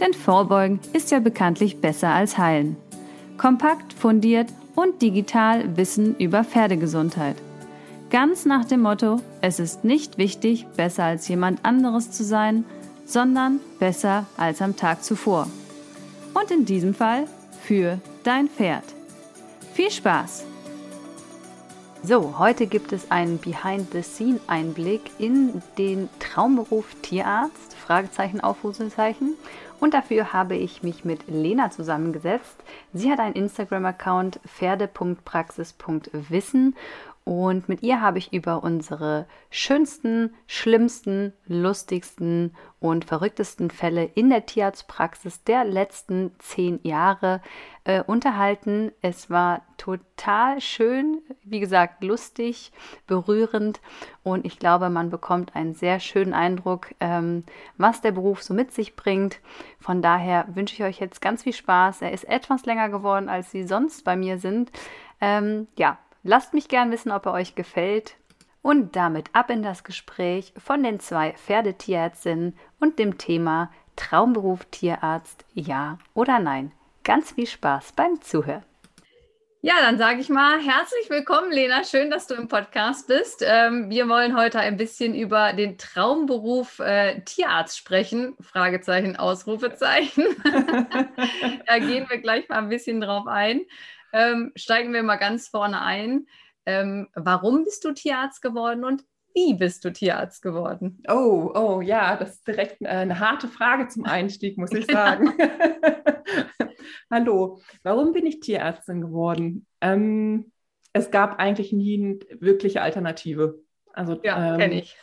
Denn Vorbeugen ist ja bekanntlich besser als Heilen. Kompakt, fundiert und digital Wissen über Pferdegesundheit. Ganz nach dem Motto, es ist nicht wichtig, besser als jemand anderes zu sein, sondern besser als am Tag zuvor. Und in diesem Fall für dein Pferd. Viel Spaß! So, heute gibt es einen Behind-the-Scene-Einblick in den Traumberuf Tierarzt, Fragezeichen, Aufrufezeichen. Und dafür habe ich mich mit Lena zusammengesetzt. Sie hat einen Instagram-Account pferde.praxis.wissen und mit ihr habe ich über unsere schönsten, schlimmsten, lustigsten und verrücktesten Fälle in der Tierarztpraxis der letzten zehn Jahre äh, unterhalten. Es war total schön, wie gesagt, lustig, berührend und ich glaube, man bekommt einen sehr schönen Eindruck, ähm, was der Beruf so mit sich bringt. Von daher wünsche ich euch jetzt ganz viel Spaß. Er ist etwas länger geworden, als sie sonst bei mir sind. Ähm, ja, Lasst mich gern wissen, ob er euch gefällt. Und damit ab in das Gespräch von den zwei Pferdetierärztinnen und dem Thema Traumberuf Tierarzt, ja oder nein. Ganz viel Spaß beim Zuhören. Ja, dann sage ich mal herzlich willkommen, Lena. Schön, dass du im Podcast bist. Ähm, wir wollen heute ein bisschen über den Traumberuf äh, Tierarzt sprechen. Fragezeichen, Ausrufezeichen. da gehen wir gleich mal ein bisschen drauf ein ähm, steigen wir mal ganz vorne ein. Ähm, warum bist du Tierarzt geworden und wie bist du Tierarzt geworden? Oh, oh, ja, das ist direkt äh, eine harte Frage zum Einstieg, muss ich sagen. Hallo, warum bin ich Tierärztin geworden? Ähm, es gab eigentlich nie eine wirkliche Alternative. Also, ja, ähm, kenne ich.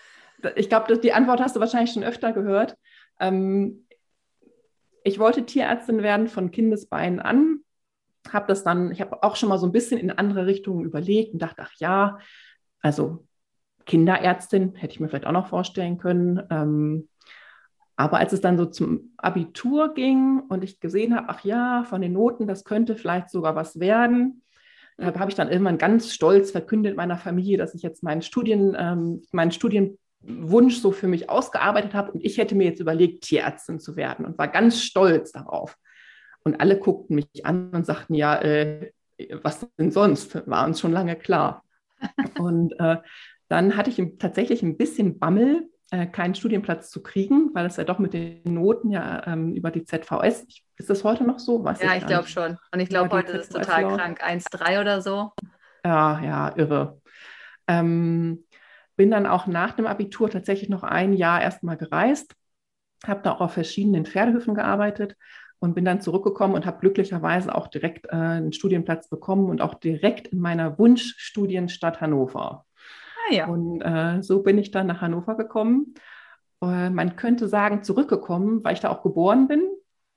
Ich glaube, die Antwort hast du wahrscheinlich schon öfter gehört. Ähm, ich wollte Tierärztin werden von Kindesbeinen an habe das dann, ich habe auch schon mal so ein bisschen in andere Richtungen überlegt und dachte, ach ja, also Kinderärztin hätte ich mir vielleicht auch noch vorstellen können. Ähm, aber als es dann so zum Abitur ging und ich gesehen habe, ach ja, von den Noten, das könnte vielleicht sogar was werden, äh, habe ich dann irgendwann ganz stolz verkündet meiner Familie, dass ich jetzt meinen Studien, ähm, meinen Studienwunsch so für mich ausgearbeitet habe und ich hätte mir jetzt überlegt, Tierärztin zu werden und war ganz stolz darauf. Und alle guckten mich an und sagten, ja, äh, was denn sonst? War uns schon lange klar. und äh, dann hatte ich tatsächlich ein bisschen Bammel, äh, keinen Studienplatz zu kriegen, weil es ja doch mit den Noten ja ähm, über die ZVS, ist das heute noch so? Weiß ja, ich, ich glaube schon. Und ich glaube, heute ist es total Law. krank, 1,3 oder so. Ja, ja, irre. Ähm, bin dann auch nach dem Abitur tatsächlich noch ein Jahr erstmal gereist, habe da auch auf verschiedenen Pferdehöfen gearbeitet und bin dann zurückgekommen und habe glücklicherweise auch direkt äh, einen Studienplatz bekommen und auch direkt in meiner Wunschstudienstadt Hannover. Ah, ja. Und äh, so bin ich dann nach Hannover gekommen. Äh, man könnte sagen, zurückgekommen, weil ich da auch geboren bin,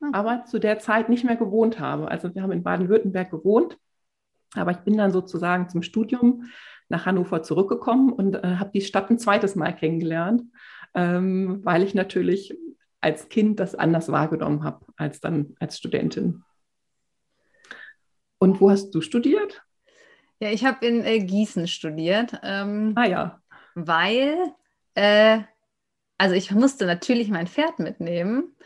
mhm. aber zu der Zeit nicht mehr gewohnt habe. Also wir haben in Baden-Württemberg gewohnt, aber ich bin dann sozusagen zum Studium nach Hannover zurückgekommen und äh, habe die Stadt ein zweites Mal kennengelernt, ähm, weil ich natürlich als Kind das anders wahrgenommen habe als dann als Studentin. Und wo hast du studiert? Ja, ich habe in äh, Gießen studiert. Ähm, ah ja. Weil, äh, also ich musste natürlich mein Pferd mitnehmen.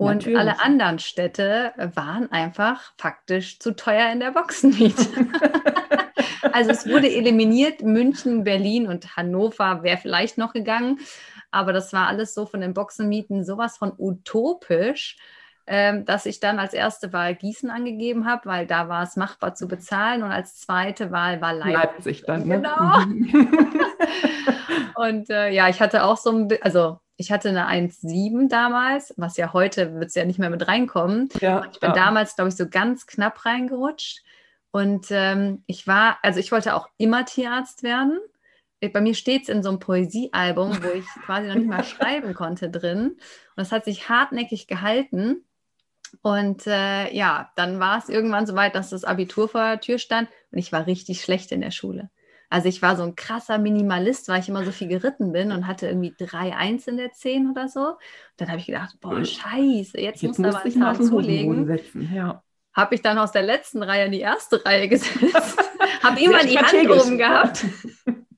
Und natürlich. alle anderen Städte waren einfach faktisch zu teuer in der Boxenmiete. also es wurde eliminiert. München, Berlin und Hannover wäre vielleicht noch gegangen. Aber das war alles so von den Boxenmieten sowas von utopisch, ähm, dass ich dann als erste Wahl Gießen angegeben habe, weil da war es machbar zu bezahlen und als zweite Wahl war Leipzig. Leipzig dann, ne? Genau. Mhm. und äh, ja, ich hatte auch so ein, also ich hatte eine 1,7 damals, was ja heute wird es ja nicht mehr mit reinkommen. Ja, ich bin ja. damals, glaube ich, so ganz knapp reingerutscht. Und ähm, ich war, also ich wollte auch immer Tierarzt werden bei mir steht es in so einem Poesiealbum, wo ich quasi noch nicht mal schreiben konnte drin. Und das hat sich hartnäckig gehalten. Und äh, ja, dann war es irgendwann so weit, dass das Abitur vor der Tür stand und ich war richtig schlecht in der Schule. Also ich war so ein krasser Minimalist, weil ich immer so viel geritten bin und hatte irgendwie drei Eins in der Zehn oder so. Und dann habe ich gedacht, boah, scheiße, jetzt, jetzt muss ich mal zulegen. Setzen, ja. Habe ich dann aus der letzten Reihe in die erste Reihe gesetzt, habe immer die Hand oben gehabt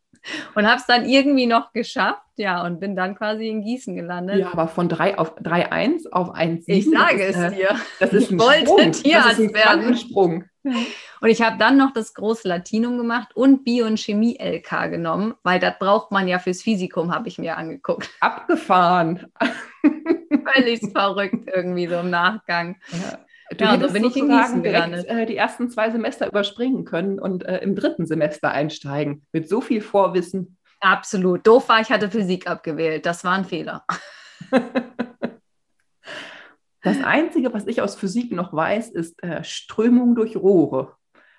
und habe es dann irgendwie noch geschafft, ja, und bin dann quasi in Gießen gelandet. Ja, aber von 3 auf 3-1 auf 1 Ich sage es äh, dir. Das ist ich wollte Sprung. Tierarzt das ist ein werden. Sprung. Und ich habe dann noch das große Latinum gemacht und Bio- und Chemie-LK genommen, weil das braucht man ja fürs Physikum, habe ich mir angeguckt. Abgefahren. Völlig verrückt irgendwie so im Nachgang. Ja. Du Ja, hättest da bin sozusagen direkt äh, die ersten zwei Semester überspringen können und äh, im dritten Semester einsteigen. Mit so viel Vorwissen. Absolut. Doof war, ich hatte Physik abgewählt. Das war ein Fehler. Das Einzige, was ich aus Physik noch weiß, ist äh, Strömung durch Rohre.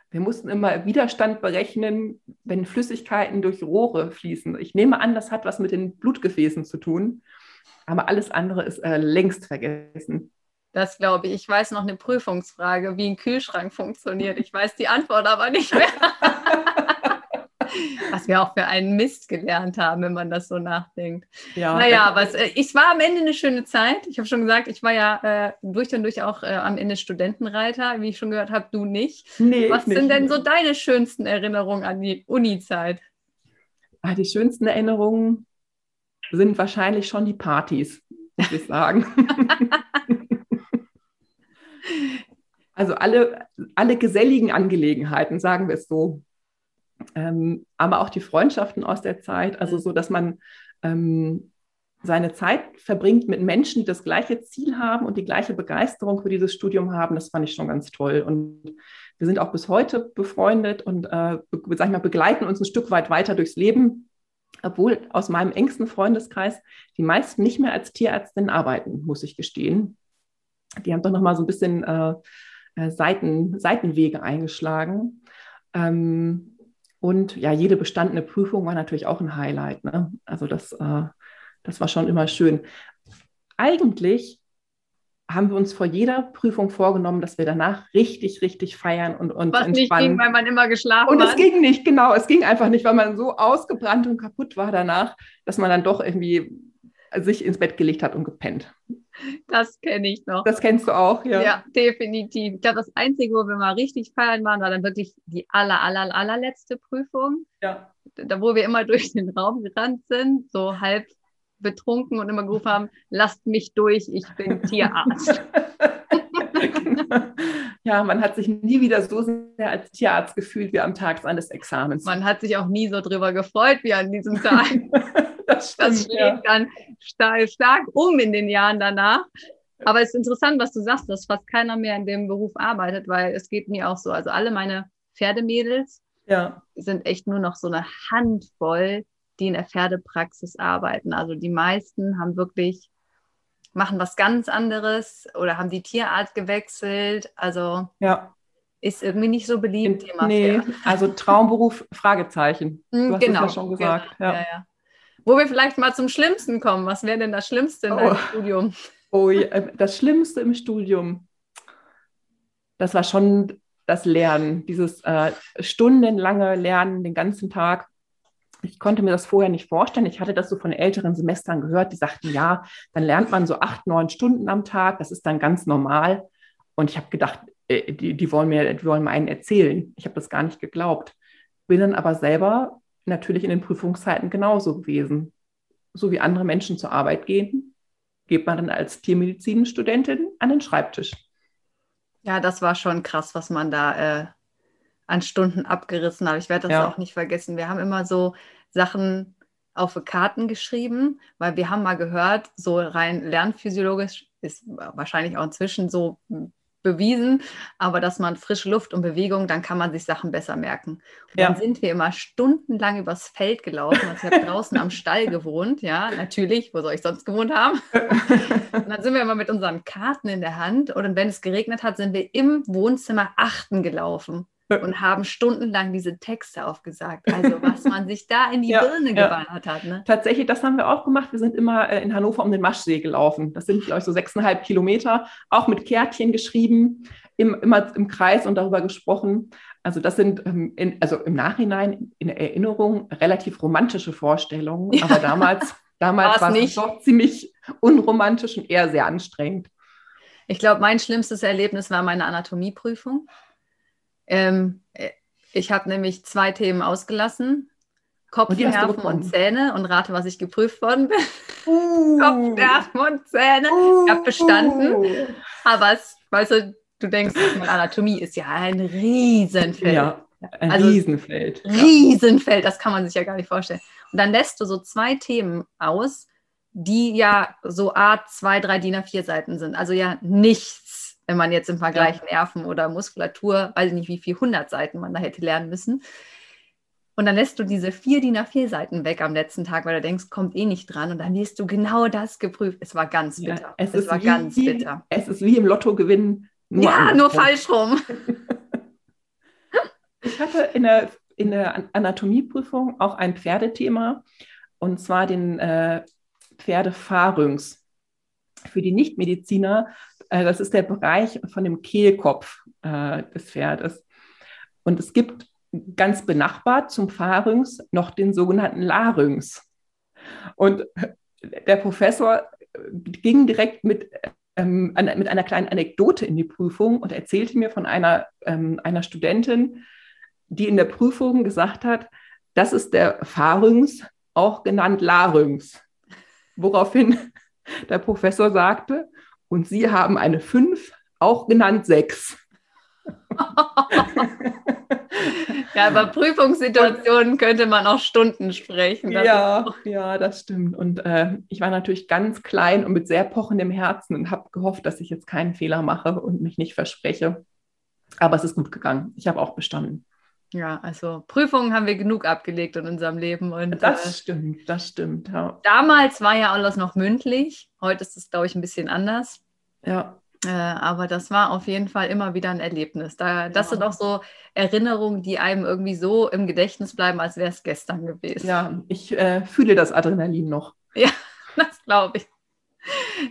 Wir mussten immer Widerstand berechnen, wenn Flüssigkeiten durch Rohre fließen. Ich nehme an, das hat was mit den Blutgefäßen zu tun, aber alles andere ist äh, längst vergessen. Das glaube ich. Ich weiß noch eine Prüfungsfrage, wie ein Kühlschrank funktioniert. Ich weiß die Antwort aber nicht mehr. Was wir auch für einen Mist gelernt haben, wenn man das so nachdenkt. Ja, Naja, aber es, äh, ich war am Ende eine schöne Zeit. Ich habe schon gesagt, ich war ja äh, durch und durch auch äh, am Ende Studentenreiter, wie ich schon gehört habe, du nicht. nee, Was sind nicht. denn so deine schönsten Erinnerungen an die Uni-Zeit? Ah, die schönsten Erinnerungen sind wahrscheinlich schon die Partys, muss ich sagen. also alle, alle geselligen Angelegenheiten, sagen wir es so. Ähm, aber auch die Freundschaften aus der Zeit, also so, dass man ähm, seine Zeit verbringt mit Menschen, die das gleiche Ziel haben und die gleiche Begeisterung für dieses Studium haben, das fand ich schon ganz toll. Und wir sind auch bis heute befreundet und äh, sag ich mal, begleiten uns ein Stück weit weiter durchs Leben, obwohl aus meinem engsten Freundeskreis die meisten nicht mehr als Tierärztin arbeiten, muss ich gestehen. Die haben doch noch mal so ein bisschen äh, äh, Seiten, Seitenwege eingeschlagen. Ähm, und ja, jede bestandene Prüfung war natürlich auch ein Highlight. Ne? Also das, äh, das war schon immer schön. Eigentlich haben wir uns vor jeder Prüfung vorgenommen, dass wir danach richtig, richtig feiern und uns Was nicht entspannen. ging, weil man immer geschlafen und es hat. ging nicht, genau. Es ging einfach nicht, weil man so ausgebrannt und kaputt war danach, dass man dann doch irgendwie sich ins Bett gelegt hat und gepennt. Das kenne ich noch. Das kennst du auch, ja. Ja, definitiv. Ich glaube, das Einzige, wo wir mal richtig feiern waren, war dann wirklich die aller, aller, allerletzte Prüfung, ja. da wo wir immer durch den Raum gerannt sind, so halb betrunken und immer gerufen haben, lasst mich durch, ich bin Tierarzt. ja, man hat sich nie wieder so sehr als Tierarzt gefühlt wie am Tag seines Examens. Man hat sich auch nie so drüber gefreut wie an diesem Tag. das stimmt, Das schlägt dann stark, stark um in den Jahren danach. Aber es ist interessant, was du sagst, dass fast keiner mehr in dem Beruf arbeitet, weil es geht mir auch so. Also alle meine Pferdemädels ja. sind echt nur noch so eine Handvoll, die in der Pferdepraxis arbeiten. Also die meisten haben wirklich, machen was ganz anderes oder haben die Tierart gewechselt. Also ja. ist irgendwie nicht so beliebt. In, nee, also Traumberuf, Fragezeichen. Du hast genau, es ja schon gesagt. Genau, ja. Ja, ja. Wo wir vielleicht mal zum Schlimmsten kommen. Was wäre denn das Schlimmste in Oh. deinem Studium? Oh, ja, das Schlimmste im Studium, das war schon das Lernen, dieses äh, stundenlange Lernen den ganzen Tag. Ich konnte mir das vorher nicht vorstellen. Ich hatte das so von älteren Semestern gehört, die sagten, ja, dann lernt man so acht, neun Stunden am Tag, das ist dann ganz normal. Und ich habe gedacht, äh, die, die, wollen mir, die wollen mir einen erzählen. Ich habe das gar nicht geglaubt. Bin dann aber selber natürlich in den Prüfungszeiten genauso gewesen. So wie andere Menschen zur Arbeit gehen, geht man dann als Tiermedizinstudentin an den Schreibtisch. Ja, das war schon krass, was man da äh, an Stunden abgerissen hat. Ich werde das Ja. auch nicht vergessen. Wir haben immer so Sachen auf Karten geschrieben, weil wir haben mal gehört, so rein lernphysiologisch ist wahrscheinlich auch inzwischen so bewiesen, aber dass man frische Luft und Bewegung, dann kann man sich Sachen besser merken. Und Ja. dann sind wir immer stundenlang übers Feld gelaufen. Also ich habe draußen am Stall gewohnt, ja, natürlich, wo soll ich sonst gewohnt haben? Und dann sind wir immer mit unseren Karten in der Hand und wenn es geregnet hat, sind wir im Wohnzimmer achten gelaufen. und haben stundenlang diese Texte aufgesagt. Also was man sich da in die ja, Birne ja. geballert hat. Ne? Tatsächlich, das haben wir auch gemacht. Wir sind immer äh, in Hannover um den Maschsee gelaufen. Das sind, glaube ich, so sechseinhalb Kilometer, auch mit Kärtchen geschrieben, im, immer im Kreis und darüber gesprochen. Also das sind ähm, in, also im Nachhinein in Erinnerung relativ romantische Vorstellungen, ja. aber damals, damals war es doch ziemlich unromantisch und eher sehr anstrengend. Ich glaube, mein schlimmstes Erlebnis war meine Anatomieprüfung. Ähm, äh, ich habe nämlich zwei Themen ausgelassen. Kopf, Nerven und Zähne und rate, was ich geprüft worden bin. Uh. Kopf, Nerven und Zähne. Uh. Ich habe bestanden. Uh. Aber es, weißt du, du denkst, Anatomie ist ja ein Riesenfeld. Ja, ein also, Riesenfeld. Riesenfeld, das kann man sich ja gar nicht vorstellen. Und dann lässt du so zwei Themen aus, die ja so Art zwei, drei DIN A4 Seiten sind. Also ja nichts, wenn man jetzt im Vergleich ja. Nerven oder Muskulatur, weiß ich nicht, wie viel 100 Seiten man da hätte lernen müssen. Und dann lässt du diese vier DIN A4 Seiten weg am letzten Tag, weil du denkst, kommt eh nicht dran. Und dann wirst du genau das geprüft. Es war ganz bitter. Ja, es, es war wie, ganz bitter. Es ist wie im Lotto gewinnen. Nur ja, nur falsch rum. ich hatte in der, in der Anatomieprüfung auch ein Pferdethema. Und zwar den äh, Pferdepharynx. Für die Nichtmediziner, das ist der Bereich von dem Kehlkopf äh, des Pferdes. Und es gibt ganz benachbart zum Pharynx noch den sogenannten Larynx. Und der Professor ging direkt mit, ähm, mit einer kleinen Anekdote in die Prüfung und erzählte mir von einer, ähm, einer Studentin, die in der Prüfung gesagt hat, das ist der Pharynx, auch genannt Larynx. Woraufhin der Professor sagte, und Sie haben eine 5, auch genannt 6. ja, über Prüfungssituationen könnte man auch Stunden sprechen. Ja, ja, das stimmt. Und äh, ich war natürlich ganz klein und mit sehr pochendem Herzen und habe gehofft, dass ich jetzt keinen Fehler mache und mich nicht verspreche. Aber es ist gut gegangen. Ich habe auch bestanden. Ja, also Prüfungen haben wir genug abgelegt in unserem Leben. Und, das äh, stimmt, das stimmt. Ja. Damals war ja alles noch mündlich. Heute ist es, glaube ich, ein bisschen anders. Ja. Äh, aber das war auf jeden Fall immer wieder ein Erlebnis. Da, das ja. sind auch so Erinnerungen, die einem irgendwie so im Gedächtnis bleiben, als wäre es gestern gewesen. Ja, ich äh, fühle das Adrenalin noch. Ja, das glaube ich.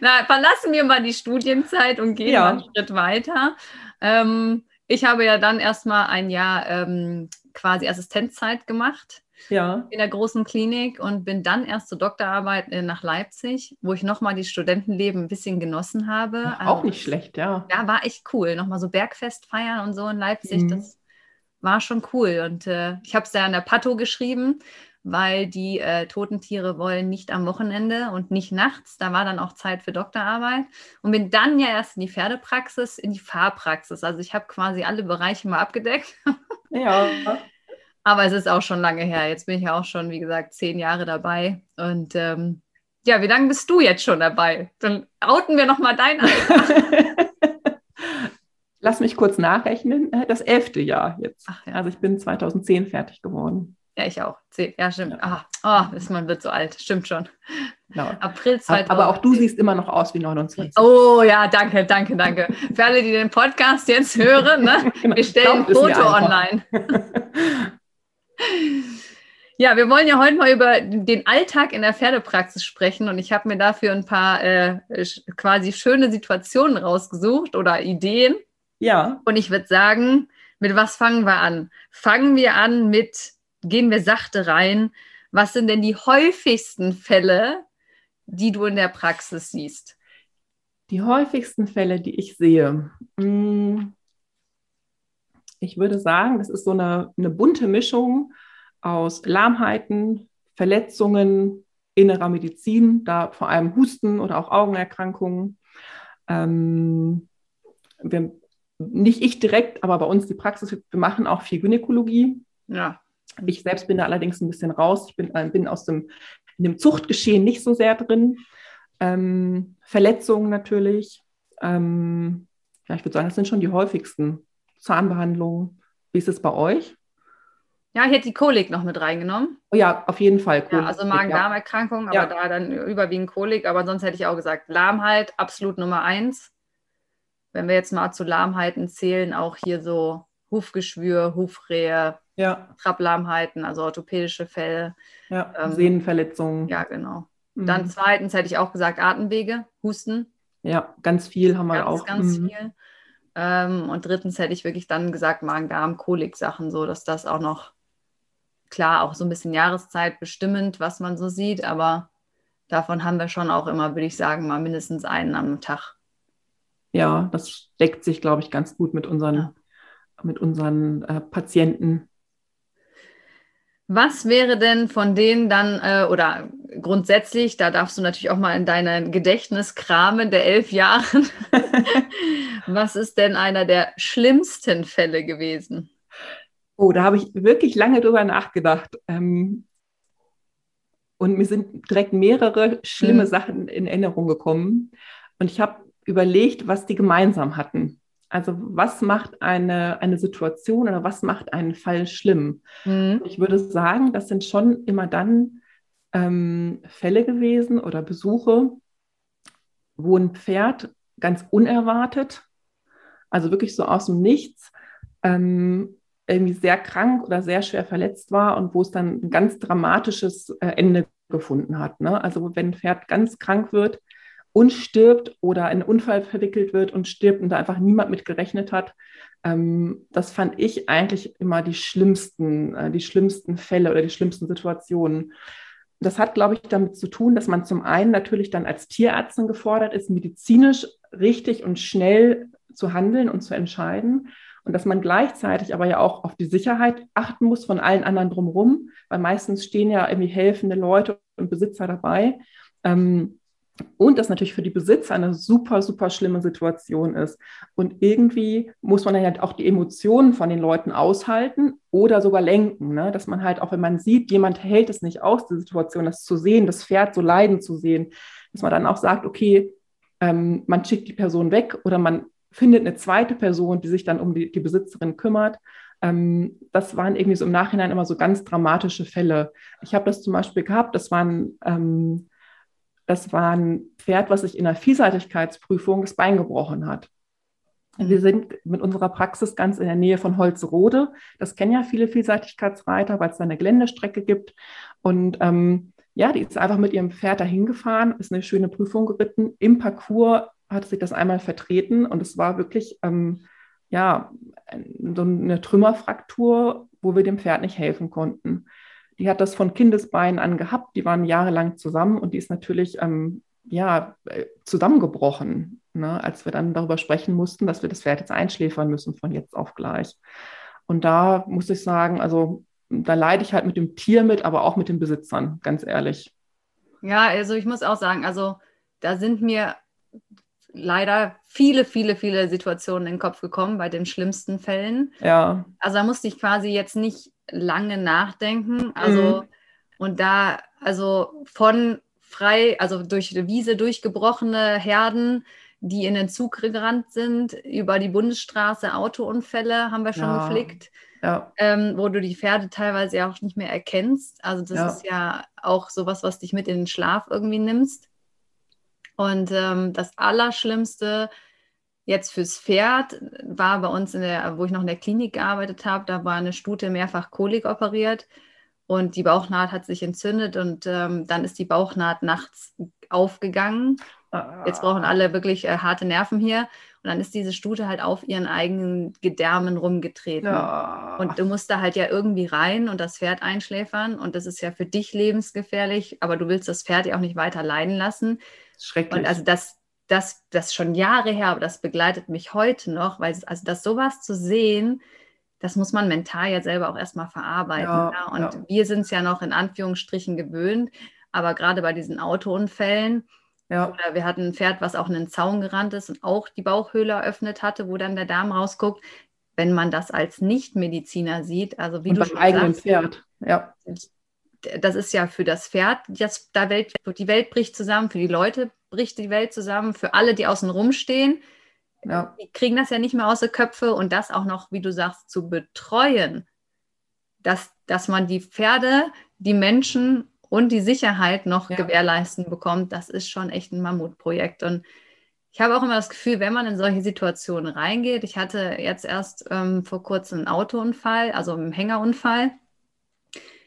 Na, verlassen wir mal die Studienzeit und gehen ja. einen Schritt weiter. Ähm, ich habe ja dann erstmal ein Jahr ähm, quasi Assistenzzeit gemacht ja. in der großen Klinik und bin dann erst zur Doktorarbeit äh, nach Leipzig, wo ich nochmal die Studentenleben ein bisschen genossen habe. Ja, auch also, nicht schlecht, ja. Ja, war echt cool. Nochmal so Bergfest feiern und so in Leipzig, mhm. das war schon cool. Und äh, ich habe es ja an der Pato geschrieben weil die äh, toten Tiere wollen nicht am Wochenende und nicht nachts. Da war dann auch Zeit für Doktorarbeit und bin dann ja erst in die Pferdepraxis, in die Fahrpraxis. Also ich habe quasi alle Bereiche mal abgedeckt. Ja. Aber es ist auch schon lange her. Jetzt bin ich ja auch schon, wie gesagt, zehn Jahre dabei. Und ähm, ja, wie lange bist du jetzt schon dabei? Dann outen wir nochmal dein Alter. Lass mich kurz nachrechnen. Das elfte Jahr jetzt. Ach, ja. Also ich bin 2010 fertig geworden. Ja, ich auch. Ja, stimmt. Ja. Ah, oh, ist, man wird so alt. Stimmt schon. Genau. April 2000. Aber auch du siehst immer noch aus wie 29. Oh ja, danke, danke, danke. Für alle, die den Podcast jetzt hören, ne? genau. wir stellen ein Foto online. ja, wir wollen ja heute mal über den Alltag in der Pferdepraxis sprechen und ich habe mir dafür ein paar äh, quasi schöne Situationen rausgesucht oder Ideen. Ja. Und ich würde sagen, mit was fangen wir an? Fangen wir an mit gehen wir sachte rein. Was sind denn die häufigsten Fälle, die du in der Praxis siehst? Die häufigsten Fälle, die ich sehe. Hm, ich würde sagen, das ist so eine, eine bunte Mischung aus Lahmheiten, Verletzungen, innerer Medizin, da vor allem Husten oder auch Augenerkrankungen. Ähm, wir, nicht ich direkt, aber bei uns die Praxis, wir machen auch viel Gynäkologie. Ja. Ich selbst bin da allerdings ein bisschen raus. Ich bin, äh, bin aus dem, in dem Zuchtgeschehen nicht so sehr drin. Ähm, Verletzungen natürlich. Ähm, ja, ich würde sagen, das sind schon die häufigsten Zahnbehandlungen. Wie ist es bei euch? Ja, ich hätte die Kolik noch mit reingenommen. Oh ja, auf jeden Fall. Ja, also Magen-Darm-Erkrankung, aber ja. da dann überwiegend Kolik. Aber sonst hätte ich auch gesagt, Lahmheit, absolut Nummer eins. Wenn wir jetzt mal zu Lahmheiten zählen, auch hier so Hufgeschwür, Hufrehe, ja. Trapplahmheiten, also orthopädische Fälle. Ja, ähm, Sehnenverletzungen. Ja, genau. Mhm. Dann zweitens hätte ich auch gesagt Atemwege, Husten. Ja, ganz viel haben wir ganz, auch. Ganz mhm. viel. Ähm, und drittens hätte ich wirklich dann gesagt Magen-Darm, Kolik-Sachen, so dass das auch noch, klar, auch so ein bisschen Jahreszeit bestimmend, was man so sieht, aber davon haben wir schon auch immer, würde ich sagen, mal mindestens einen am Tag. Ja, das deckt sich, glaube ich, ganz gut mit unseren, ja. mit unseren äh, Patienten. Was wäre denn von denen dann, äh, oder grundsätzlich, da darfst du natürlich auch mal in deinem Gedächtnis kramen der elf Jahren, was ist denn einer der schlimmsten Fälle gewesen? Oh, da habe ich wirklich lange drüber nachgedacht. Ähm, und mir sind direkt mehrere schlimme mhm. Sachen in Erinnerung gekommen. Und ich habe überlegt, was die gemeinsam hatten. Also was macht eine, eine Situation oder was macht einen Fall schlimm? Mhm. Ich würde sagen, das sind schon immer dann ähm, Fälle gewesen oder Besuche, wo ein Pferd ganz unerwartet, also wirklich so aus dem Nichts, ähm, irgendwie sehr krank oder sehr schwer verletzt war und wo es dann ein ganz dramatisches äh, Ende gefunden hat. Ne? Also wenn ein Pferd ganz krank wird, und stirbt oder in einen Unfall verwickelt wird und stirbt und da einfach niemand mit gerechnet hat. Ähm, das fand ich eigentlich immer die schlimmsten, äh, die schlimmsten Fälle oder die schlimmsten Situationen. Das hat, glaube ich, damit zu tun, dass man zum einen natürlich dann als Tierärztin gefordert ist, medizinisch richtig und schnell zu handeln und zu entscheiden. Und dass man gleichzeitig aber ja auch auf die Sicherheit achten muss von allen anderen drumherum, weil meistens stehen ja irgendwie helfende Leute und Besitzer dabei. Ähm, und das natürlich für die Besitzer eine super, super schlimme Situation ist. Und irgendwie muss man dann halt auch die Emotionen von den Leuten aushalten oder sogar lenken. Ne? Dass man halt auch, wenn man sieht, jemand hält es nicht aus, die Situation, das zu sehen, das Pferd so leiden zu sehen, dass man dann auch sagt, okay, ähm, man schickt die Person weg oder man findet eine zweite Person, die sich dann um die, die Besitzerin kümmert. Ähm, das waren irgendwie so im Nachhinein immer so ganz dramatische Fälle. Ich habe das zum Beispiel gehabt, das waren ähm, das war ein Pferd, was sich in der Vielseitigkeitsprüfung das Bein gebrochen hat. Mhm. Wir sind mit unserer Praxis ganz in der Nähe von Holzrode. Das kennen ja viele Vielseitigkeitsreiter, weil es da eine Geländestrecke gibt. Und ähm, ja, die ist einfach mit ihrem Pferd dahin gefahren, ist eine schöne Prüfung geritten. Im Parcours hat sich das einmal vertreten und es war wirklich ähm, ja, so eine Trümmerfraktur, wo wir dem Pferd nicht helfen konnten. Die hat das von Kindesbeinen an gehabt, die waren jahrelang zusammen und die ist natürlich ähm, ja, äh, zusammengebrochen, ne, als wir dann darüber sprechen mussten, dass wir das Pferd jetzt einschläfern müssen von jetzt auf gleich. Und da muss ich sagen, also da leide ich halt mit dem Tier mit, aber auch mit den Besitzern, ganz ehrlich. Ja, also ich muss auch sagen, also da sind mir leider viele, viele, viele Situationen in den Kopf gekommen bei den schlimmsten Fällen. Ja. Also da musste ich quasi jetzt nicht lange nachdenken. Also, mhm. und da, also von frei, also durch die Wiese durchgebrochene Herden, die in den Zug gerannt sind, über die Bundesstraße, Autounfälle haben wir schon ja. geflickt. Ja. Ähm, wo du die Pferde teilweise ja auch nicht mehr erkennst. Also das ja. ist ja auch sowas, was dich mit in den Schlaf irgendwie nimmst. Und ähm, das Allerschlimmste Jetzt fürs Pferd war bei uns, in der, wo ich noch in der Klinik gearbeitet habe, da war eine Stute mehrfach Kolik operiert und die Bauchnaht hat sich entzündet und ähm, dann ist die Bauchnaht nachts aufgegangen. Jetzt brauchen alle wirklich äh, harte Nerven hier. Und dann ist diese Stute halt auf ihren eigenen Gedärmen rumgetreten. Ja. Und du musst da halt ja irgendwie rein und das Pferd einschläfern. Und das ist ja für dich lebensgefährlich, aber du willst das Pferd ja auch nicht weiter leiden lassen. Schrecklich. Und also das, das, das schon Jahre her, aber das begleitet mich heute noch, weil also das sowas zu sehen, das muss man mental ja selber auch erstmal verarbeiten. Ja, ja. Und ja. wir sind es ja noch in Anführungsstrichen gewöhnt, aber gerade bei diesen Autounfällen, oder wir hatten ein Pferd, was auch in den Zaun gerannt ist und auch die Bauchhöhle eröffnet hatte, wo dann der Darm rausguckt, wenn man das als Nichtmediziner sieht, also wie und du beim eigenen sagst, Pferd, ja. Das ist ja für das Pferd, das, da Welt, die Welt bricht zusammen, für die Leute bricht die Welt zusammen für alle, die außen rum stehen. Ja. Die kriegen das ja nicht mehr aus den Köpfe und das auch noch, wie du sagst, zu betreuen, dass, dass man die Pferde, die Menschen und die Sicherheit noch ja. gewährleisten bekommt, das ist schon echt ein Mammutprojekt. Und ich habe auch immer das Gefühl, wenn man in solche Situationen reingeht, ich hatte jetzt erst ähm, vor kurzem einen Autounfall, also einen Hängerunfall.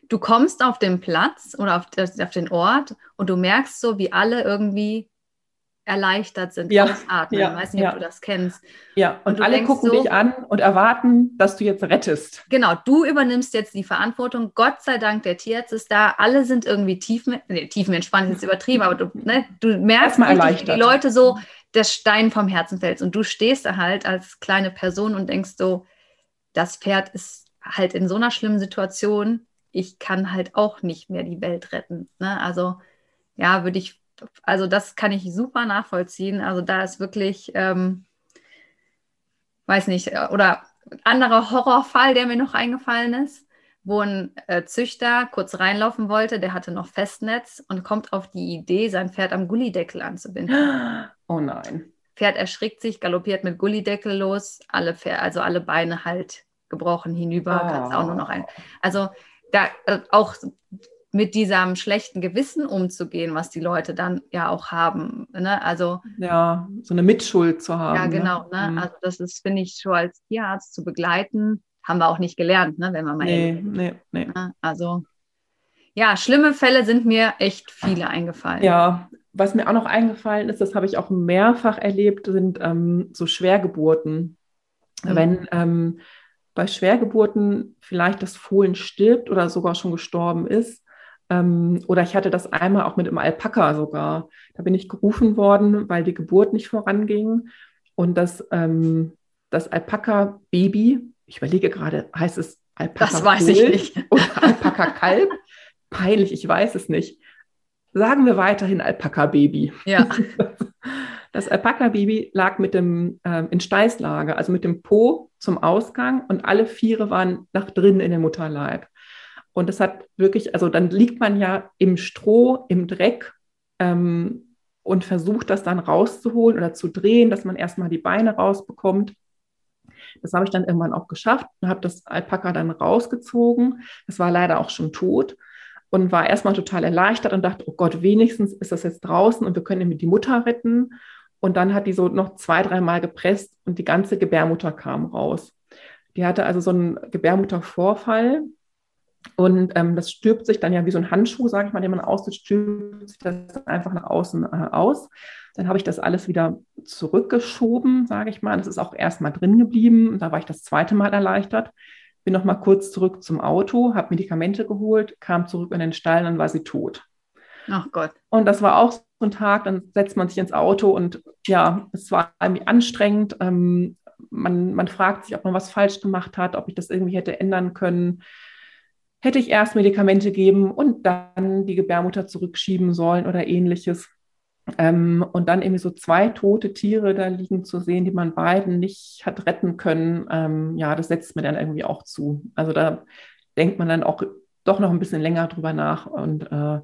Du kommst auf den Platz oder auf, auf den Ort und du merkst so, wie alle irgendwie erleichtert sind, ja, ausatmen. Ja, ich weiß nicht, ja. ob du das kennst. Ja, und, und alle gucken so, dich an und erwarten, dass du jetzt rettest. Genau, du übernimmst jetzt die Verantwortung. Gott sei Dank, der Tierarzt ist da. Alle sind irgendwie tief, nee, tiefenentspannt, ist jetzt übertrieben, aber du, ne, du merkst richtig, wie die Leute so der Stein vom Herzen fällt. Und du stehst da halt als kleine Person und denkst so, das Pferd ist halt in so einer schlimmen Situation. Ich kann halt auch nicht mehr die Welt retten. Ne? Also ja, würde ich also das kann ich super nachvollziehen. Also da ist wirklich, ähm, weiß nicht, äh, oder anderer Horrorfall, der mir noch eingefallen ist, wo ein äh, Züchter kurz reinlaufen wollte, der hatte noch Festnetz und kommt auf die Idee, sein Pferd am Gullideckel anzubinden. Oh nein. Pferd erschrickt sich, galoppiert mit Gullideckel los, alle Pferd, also alle Beine halt gebrochen hinüber, oh. kannst auch nur noch ein. Also da äh, auch mit diesem schlechten Gewissen umzugehen, was die Leute dann ja auch haben. Ne? Also ja, so eine Mitschuld zu haben. Ja, genau. Ne? Mhm. Also das ist, finde ich, schon als Tierarzt zu begleiten, haben wir auch nicht gelernt, ne? wenn man mal nee, nee, nee. Ne? Also ja, schlimme Fälle sind mir echt viele eingefallen. Ja, was mir auch noch eingefallen ist, das habe ich auch mehrfach erlebt, sind ähm, so Schwergeburten. Mhm. Wenn ähm, bei Schwergeburten vielleicht das Fohlen stirbt oder sogar schon gestorben ist, ähm, oder ich hatte das einmal auch mit dem Alpaka sogar. Da bin ich gerufen worden, weil die Geburt nicht voranging. Und das, ähm, das Alpaka-Baby, ich überlege gerade, heißt es Alpaka? Das weiß ich nicht. Oder Alpaka-Kalb? Peinlich, ich weiß es nicht. Sagen wir weiterhin Alpaka-Baby. Ja. Das Alpaka-Baby lag mit dem ähm, in Steißlage, also mit dem Po zum Ausgang und alle Viere waren nach drinnen in den Mutterleib. Und das hat wirklich, also dann liegt man ja im Stroh, im Dreck ähm, und versucht das dann rauszuholen oder zu drehen, dass man erstmal die Beine rausbekommt. Das habe ich dann irgendwann auch geschafft und habe das Alpaka dann rausgezogen. Das war leider auch schon tot und war erstmal total erleichtert und dachte, oh Gott, wenigstens ist das jetzt draußen und wir können die Mutter retten. Und dann hat die so noch zwei, dreimal gepresst und die ganze Gebärmutter kam raus. Die hatte also so einen Gebärmuttervorfall und ähm, das stülpt sich dann ja wie so ein Handschuh, sage ich mal, den man aussitzt, stülpt sich das einfach nach außen äh, aus. Dann habe ich das alles wieder zurückgeschoben, sage ich mal. Das ist auch erstmal drin geblieben. Da war ich das zweite Mal erleichtert. Bin noch mal kurz zurück zum Auto, habe Medikamente geholt, kam zurück in den Stall, dann war sie tot. Ach Gott. Und das war auch so ein Tag, dann setzt man sich ins Auto und ja, es war irgendwie anstrengend. Ähm, man, man fragt sich, ob man was falsch gemacht hat, ob ich das irgendwie hätte ändern können hätte ich erst Medikamente geben und dann die Gebärmutter zurückschieben sollen oder ähnliches. Ähm, und dann irgendwie so zwei tote Tiere da liegen zu sehen, die man beiden nicht hat retten können, ähm, ja, das setzt mir dann irgendwie auch zu. Also da denkt man dann auch doch noch ein bisschen länger drüber nach und äh,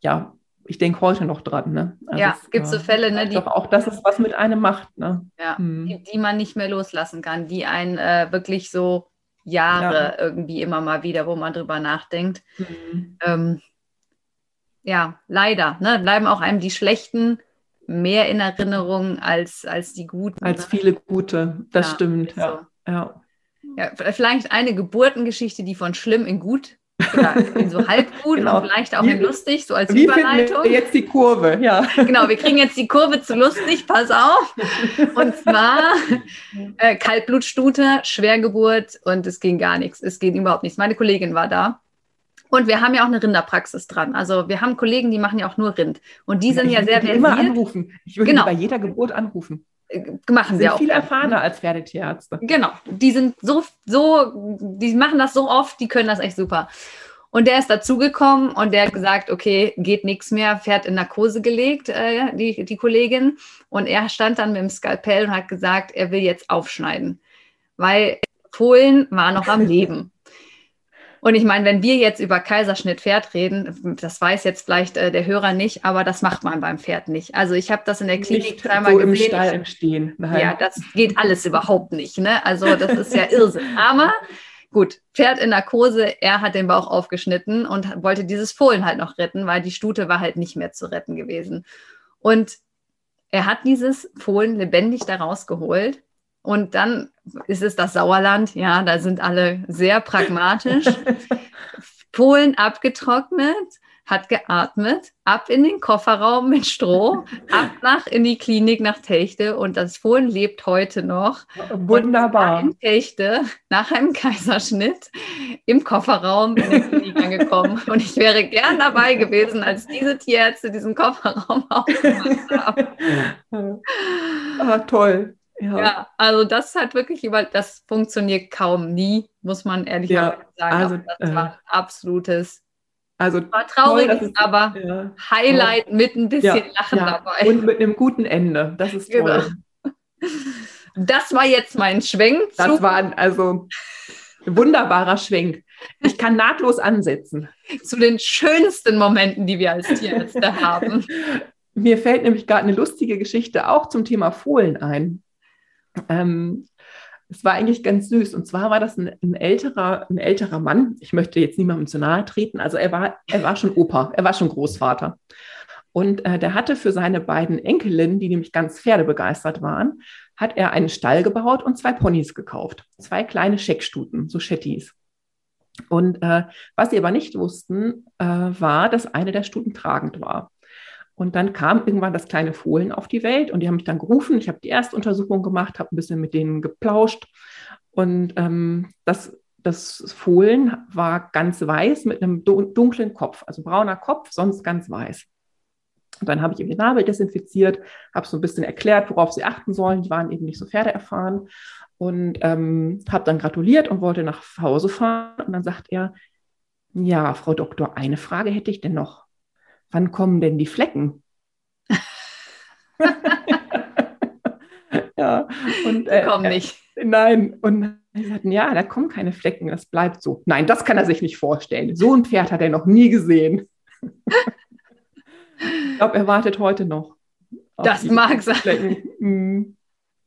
ja, ich denke heute noch dran. Ne? Also ja, es gibt so Fälle, ne, die. Doch auch, dass es was mit einem macht. Ne? Ja, hm. die, die, man nicht mehr loslassen kann, die einen äh, wirklich so Jahre ja. irgendwie immer mal wieder, wo man drüber nachdenkt. Mhm. Ähm, ja, leider. Ne, bleiben auch einem die schlechten mehr in Erinnerung als, als die guten. Als ne? viele gute, das ja, stimmt. Ja. So. ja. Ja, vielleicht eine Geburtengeschichte, die von schlimm in gut oder in so halb gut genau. und vielleicht auch in lustig, so als Wie Überleitung. Wir jetzt die Kurve, ja. Genau, wir kriegen jetzt die Kurve zu lustig, pass auf. Und zwar äh, Kaltblutstute, Schwergeburt und es ging gar nichts. Es ging überhaupt nichts. Meine Kollegin war da. Und wir haben ja auch eine Rinderpraxis dran. Also wir haben Kollegen, die machen ja auch nur Rind. Und die sind ja, ja sehr versiert. immer anrufen. Ich würde genau. bei jeder Geburt anrufen. Äh, machen sie auch. viel erfahrener als Pferdetierärzte. Genau, die sind so, so, die machen das so oft, die können das echt super. Und der ist dazugekommen und der hat gesagt, okay, geht nichts mehr, Pferd in Narkose gelegt, äh, die, die Kollegin. Und er stand dann mit dem Skalpell und hat gesagt, er will jetzt aufschneiden, weil Fohlen war noch am Leben. Und ich meine, wenn wir jetzt über Kaiserschnitt Pferd reden, das weiß jetzt vielleicht äh, der Hörer nicht, aber das macht man beim Pferd nicht. Also ich habe das in der Klinik nicht dreimal so gesehen. Im Stall im Stehen. Nein. Ja, das geht alles überhaupt nicht. Ne? Also das ist ja Irrsinn. Aber gut, Pferd in Narkose, er hat den Bauch aufgeschnitten und wollte dieses Fohlen halt noch retten, weil die Stute war halt nicht mehr zu retten gewesen. Und er hat dieses Fohlen lebendig da rausgeholt. Und dann ist es das Sauerland. Ja, da sind alle sehr pragmatisch. Polen abgetrocknet, hat geatmet, ab in den Kofferraum mit Stroh, ab nach in die Klinik nach Techte und das Fohlen lebt heute noch. Wunderbar. Und in Techte nach einem Kaiserschnitt im Kofferraum in die Klinik angekommen. Und ich wäre gern dabei gewesen, als diese Tierärzte diesen Kofferraum aufgemacht haben. ah, toll. Ja. ja. also das hat wirklich über, das funktioniert kaum nie, muss man ehrlich ja, sagen. Also, das äh, war ein absolutes also war traurig, toll, ist, aber ja, Highlight toll. mit ein bisschen Lachen dabei. Und mit einem guten Ende. Das ist toll. Genau. Das war jetzt mein Schwenk. Das war ein, also ein wunderbarer Schwenk. Ich kann nahtlos ansetzen. Zu den schönsten Momenten, die wir als Tierärzte haben. Mir fällt nämlich gerade eine lustige Geschichte auch zum Thema Fohlen ein. Ähm, es war eigentlich ganz süß. Und zwar war das ein, ein, älterer, ein älterer Mann. Ich möchte jetzt niemandem zu nahe treten. Also er war, er war schon Opa, er war schon Großvater. Und äh, der hatte für seine beiden Enkelinnen, die nämlich ganz pferdebegeistert waren, hat er einen Stall gebaut und zwei Ponys gekauft. Zwei kleine Scheckstuten, so Shetties. Und äh, was sie aber nicht wussten, äh, war, dass eine der Stuten tragend war. Und dann kam irgendwann das kleine Fohlen auf die Welt und die haben mich dann gerufen. Ich habe die Erstuntersuchung gemacht, habe ein bisschen mit denen geplauscht. Und ähm, das, das Fohlen war ganz weiß mit einem dunklen Kopf, also brauner Kopf, sonst ganz weiß. Und dann habe ich ihm den Nabel desinfiziert, habe so ein bisschen erklärt, worauf sie achten sollen. Die waren eben nicht so pferdeerfahren. Und ähm, habe dann gratuliert und wollte nach Hause fahren. Und dann sagt er, ja, Frau Doktor, eine Frage hätte ich denn noch wann kommen denn die Flecken? ja, und äh, kommen nicht. Äh, nein, und wir sagten, ja, da kommen keine Flecken, das bleibt so. Nein, das kann er sich nicht vorstellen. So ein Pferd hat er noch nie gesehen. ich glaube, er wartet heute noch. Das mag sein. Mhm.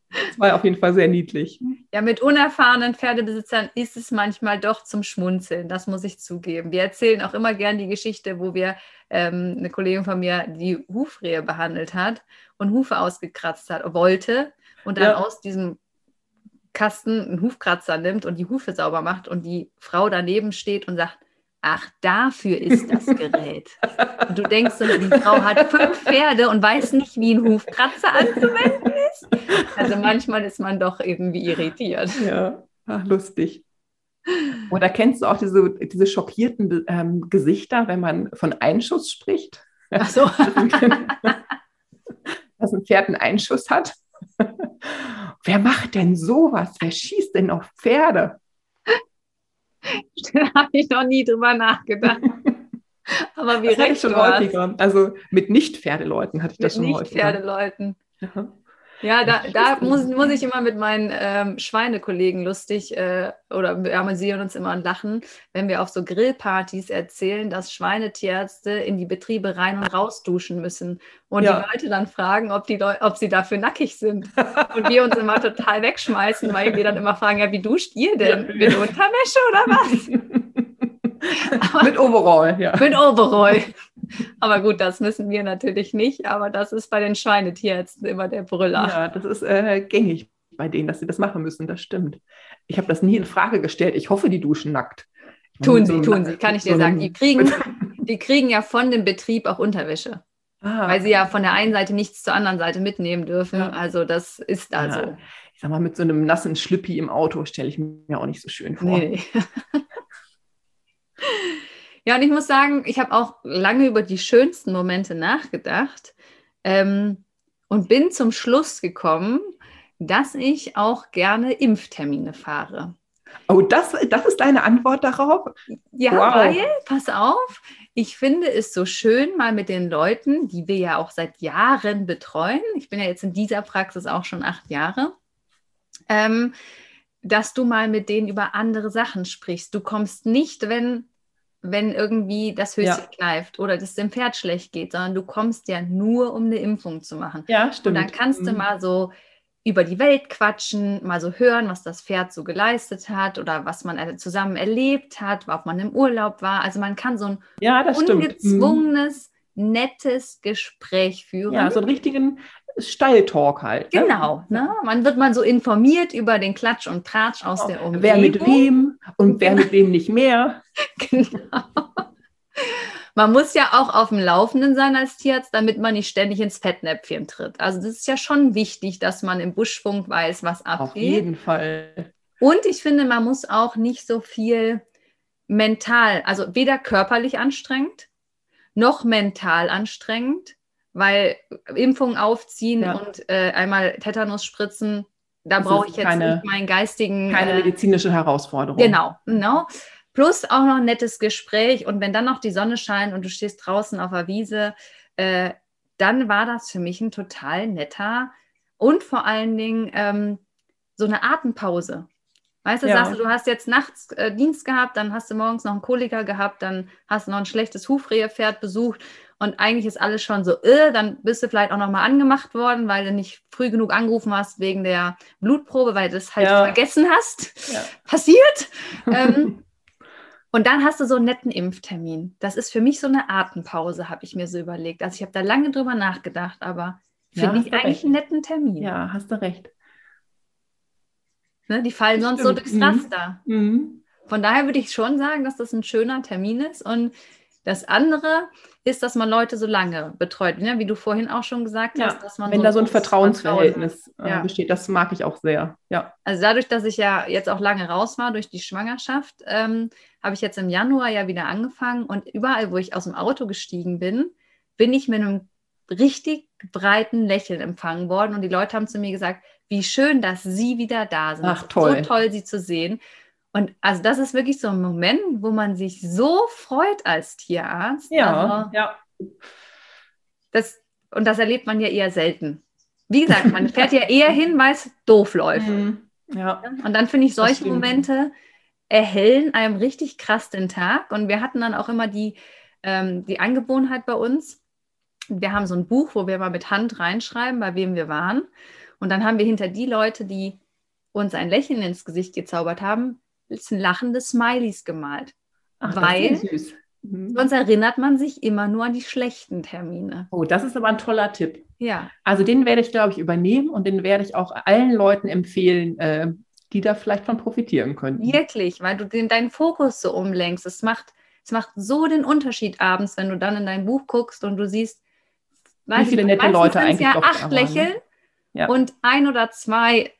Das war auf jeden Fall sehr niedlich. Ja, mit unerfahrenen Pferdebesitzern ist es manchmal doch zum Schmunzeln, das muss ich zugeben. Wir erzählen auch immer gern die Geschichte, wo wir ähm, eine Kollegin von mir die Hufrehe behandelt hat und Hufe ausgekratzt hat, wollte und dann ja. aus diesem Kasten einen Hufkratzer nimmt und die Hufe sauber macht und die Frau daneben steht und sagt, ach, dafür ist das Gerät. Und du denkst, die Frau hat fünf Pferde und weiß nicht, wie ein Hufkratzer anzuwenden ist. Also manchmal ist man doch irgendwie irritiert. Ja, ach, lustig. Oder kennst du auch diese, diese schockierten ähm, Gesichter, wenn man von Einschuss spricht? Ach so. Dass ein Pferd einen Einschuss hat. Wer macht denn sowas? Wer schießt denn auf Pferde? Da habe ich noch nie drüber nachgedacht. Aber wie das recht schon häufiger. Also mit Nicht-Pferdeleuten hatte ich das mit schon häufiger. Nicht-Pferdeleuten. Ja. Ja, da, da muss, muss ich immer mit meinen ähm, Schweinekollegen lustig äh, oder wir amüsieren uns immer und lachen, wenn wir auf so Grillpartys erzählen, dass Schweinetierärzte in die Betriebe rein und raus duschen müssen. Und ja. die Leute dann fragen, ob, die Leu ob sie dafür nackig sind. Und wir uns immer total wegschmeißen, weil wir dann immer fragen, ja, wie duscht ihr denn? Mit Unterwäsche oder was? mit Overall, ja. Mit Overall. Aber gut, das müssen wir natürlich nicht, aber das ist bei den Schweinetierärzten immer der Brüller. Ja, das ist äh, gängig bei denen, dass sie das machen müssen, das stimmt. Ich habe das nie in Frage gestellt. Ich hoffe, die duschen nackt. Tun sie, tun sie, kann ich dir so sagen. Die kriegen, die kriegen ja von dem Betrieb auch Unterwäsche. Ah. Weil sie ja von der einen Seite nichts zur anderen Seite mitnehmen dürfen. Ja. Also das ist da so. Ich sag mal, mit so einem nassen Schlüppi im Auto stelle ich mir auch nicht so schön vor. Nee. Ja, und ich muss sagen, ich habe auch lange über die schönsten Momente nachgedacht ähm, und bin zum Schluss gekommen, dass ich auch gerne Impftermine fahre. Oh, das, das ist deine Antwort darauf? Ja, wow. weil, pass auf, ich finde es so schön, mal mit den Leuten, die wir ja auch seit Jahren betreuen, ich bin ja jetzt in dieser Praxis auch schon acht Jahre, ähm, dass du mal mit denen über andere Sachen sprichst. Du kommst nicht, wenn wenn irgendwie das Höschen ja. kneift oder es dem Pferd schlecht geht, sondern du kommst ja nur, um eine Impfung zu machen. Ja, stimmt. Und dann kannst du mhm. mal so über die Welt quatschen, mal so hören, was das Pferd so geleistet hat oder was man zusammen erlebt hat, ob man im Urlaub war. Also man kann so ein ja, ungezwungenes, stimmt. nettes Gespräch führen. Ja, so einen richtigen Stalltalk halt. Ne? Genau, ne? man wird mal so informiert über den Klatsch und Tratsch aus oh, der Umgebung. Wer mit wem und wer mit wem nicht mehr. genau. Man muss ja auch auf dem Laufenden sein als Tierarzt, damit man nicht ständig ins Fettnäpfchen tritt. Also das ist ja schon wichtig, dass man im Buschfunk weiß, was abgeht. Auf jeden Fall. Und ich finde, man muss auch nicht so viel mental, also weder körperlich anstrengend noch mental anstrengend, weil Impfung aufziehen ja. und äh, einmal Tetanus spritzen, da brauche ich jetzt keine, nicht meinen geistigen. Keine äh, medizinische Herausforderung. Genau, genau. Plus auch noch ein nettes Gespräch. Und wenn dann noch die Sonne scheint und du stehst draußen auf der Wiese, äh, dann war das für mich ein total netter und vor allen Dingen ähm, so eine Atempause. Weißt du, ja. sagst du, du hast jetzt nachts äh, Dienst gehabt, dann hast du morgens noch einen Koliker gehabt, dann hast du noch ein schlechtes Hufrehepferd besucht und eigentlich ist alles schon so, äh, dann bist du vielleicht auch nochmal angemacht worden, weil du nicht früh genug angerufen hast wegen der Blutprobe, weil du es halt ja. vergessen hast. Ja. Passiert. ähm, und dann hast du so einen netten Impftermin. Das ist für mich so eine Atempause, habe ich mir so überlegt. Also ich habe da lange drüber nachgedacht, aber finde ja, ich eigentlich recht. einen netten Termin. Ja, hast du recht. Ne, die fallen sonst so durchs mhm. Raster. Mhm. Von daher würde ich schon sagen, dass das ein schöner Termin ist. Und das andere ist, dass man Leute so lange betreut, ne? wie du vorhin auch schon gesagt hast. dass man wenn so da so ein Vertrauensverhältnis Vertrauen äh, ja. besteht, das mag ich auch sehr. Ja. Also dadurch, dass ich ja jetzt auch lange raus war durch die Schwangerschaft, ähm, habe ich jetzt im Januar ja wieder angefangen und überall, wo ich aus dem Auto gestiegen bin, bin ich mit einem richtig breiten Lächeln empfangen worden und die Leute haben zu mir gesagt, wie schön, dass Sie wieder da sind. Ach toll. So toll, Sie zu sehen. Und also das ist wirklich so ein Moment, wo man sich so freut als Tierarzt. Ja, also, ja. Das, und das erlebt man ja eher selten. Wie gesagt, man fährt ja eher hin, weil es doof läuft. Mhm. Ja. Und dann finde ich solche Momente erhellen einem richtig krass den Tag. Und wir hatten dann auch immer die, ähm, die Angewohnheit bei uns. Wir haben so ein Buch, wo wir mal mit Hand reinschreiben, bei wem wir waren. Und dann haben wir hinter die Leute, die uns ein Lächeln ins Gesicht gezaubert haben, lachende Smileys gemalt. Ach, weil mhm. sonst erinnert man sich immer nur an die schlechten Termine. Oh, das ist aber ein toller Tipp. Ja. Also den werde ich, glaube ich, übernehmen und den werde ich auch allen Leuten empfehlen, äh, die da vielleicht von profitieren können. Wirklich, weil du den, deinen Fokus so umlenkst. Es macht, es macht so den Unterschied abends, wenn du dann in dein Buch guckst und du siehst, wie viele ich, nette Leute eigentlich ja acht ne? Lächeln ja. und ein oder zwei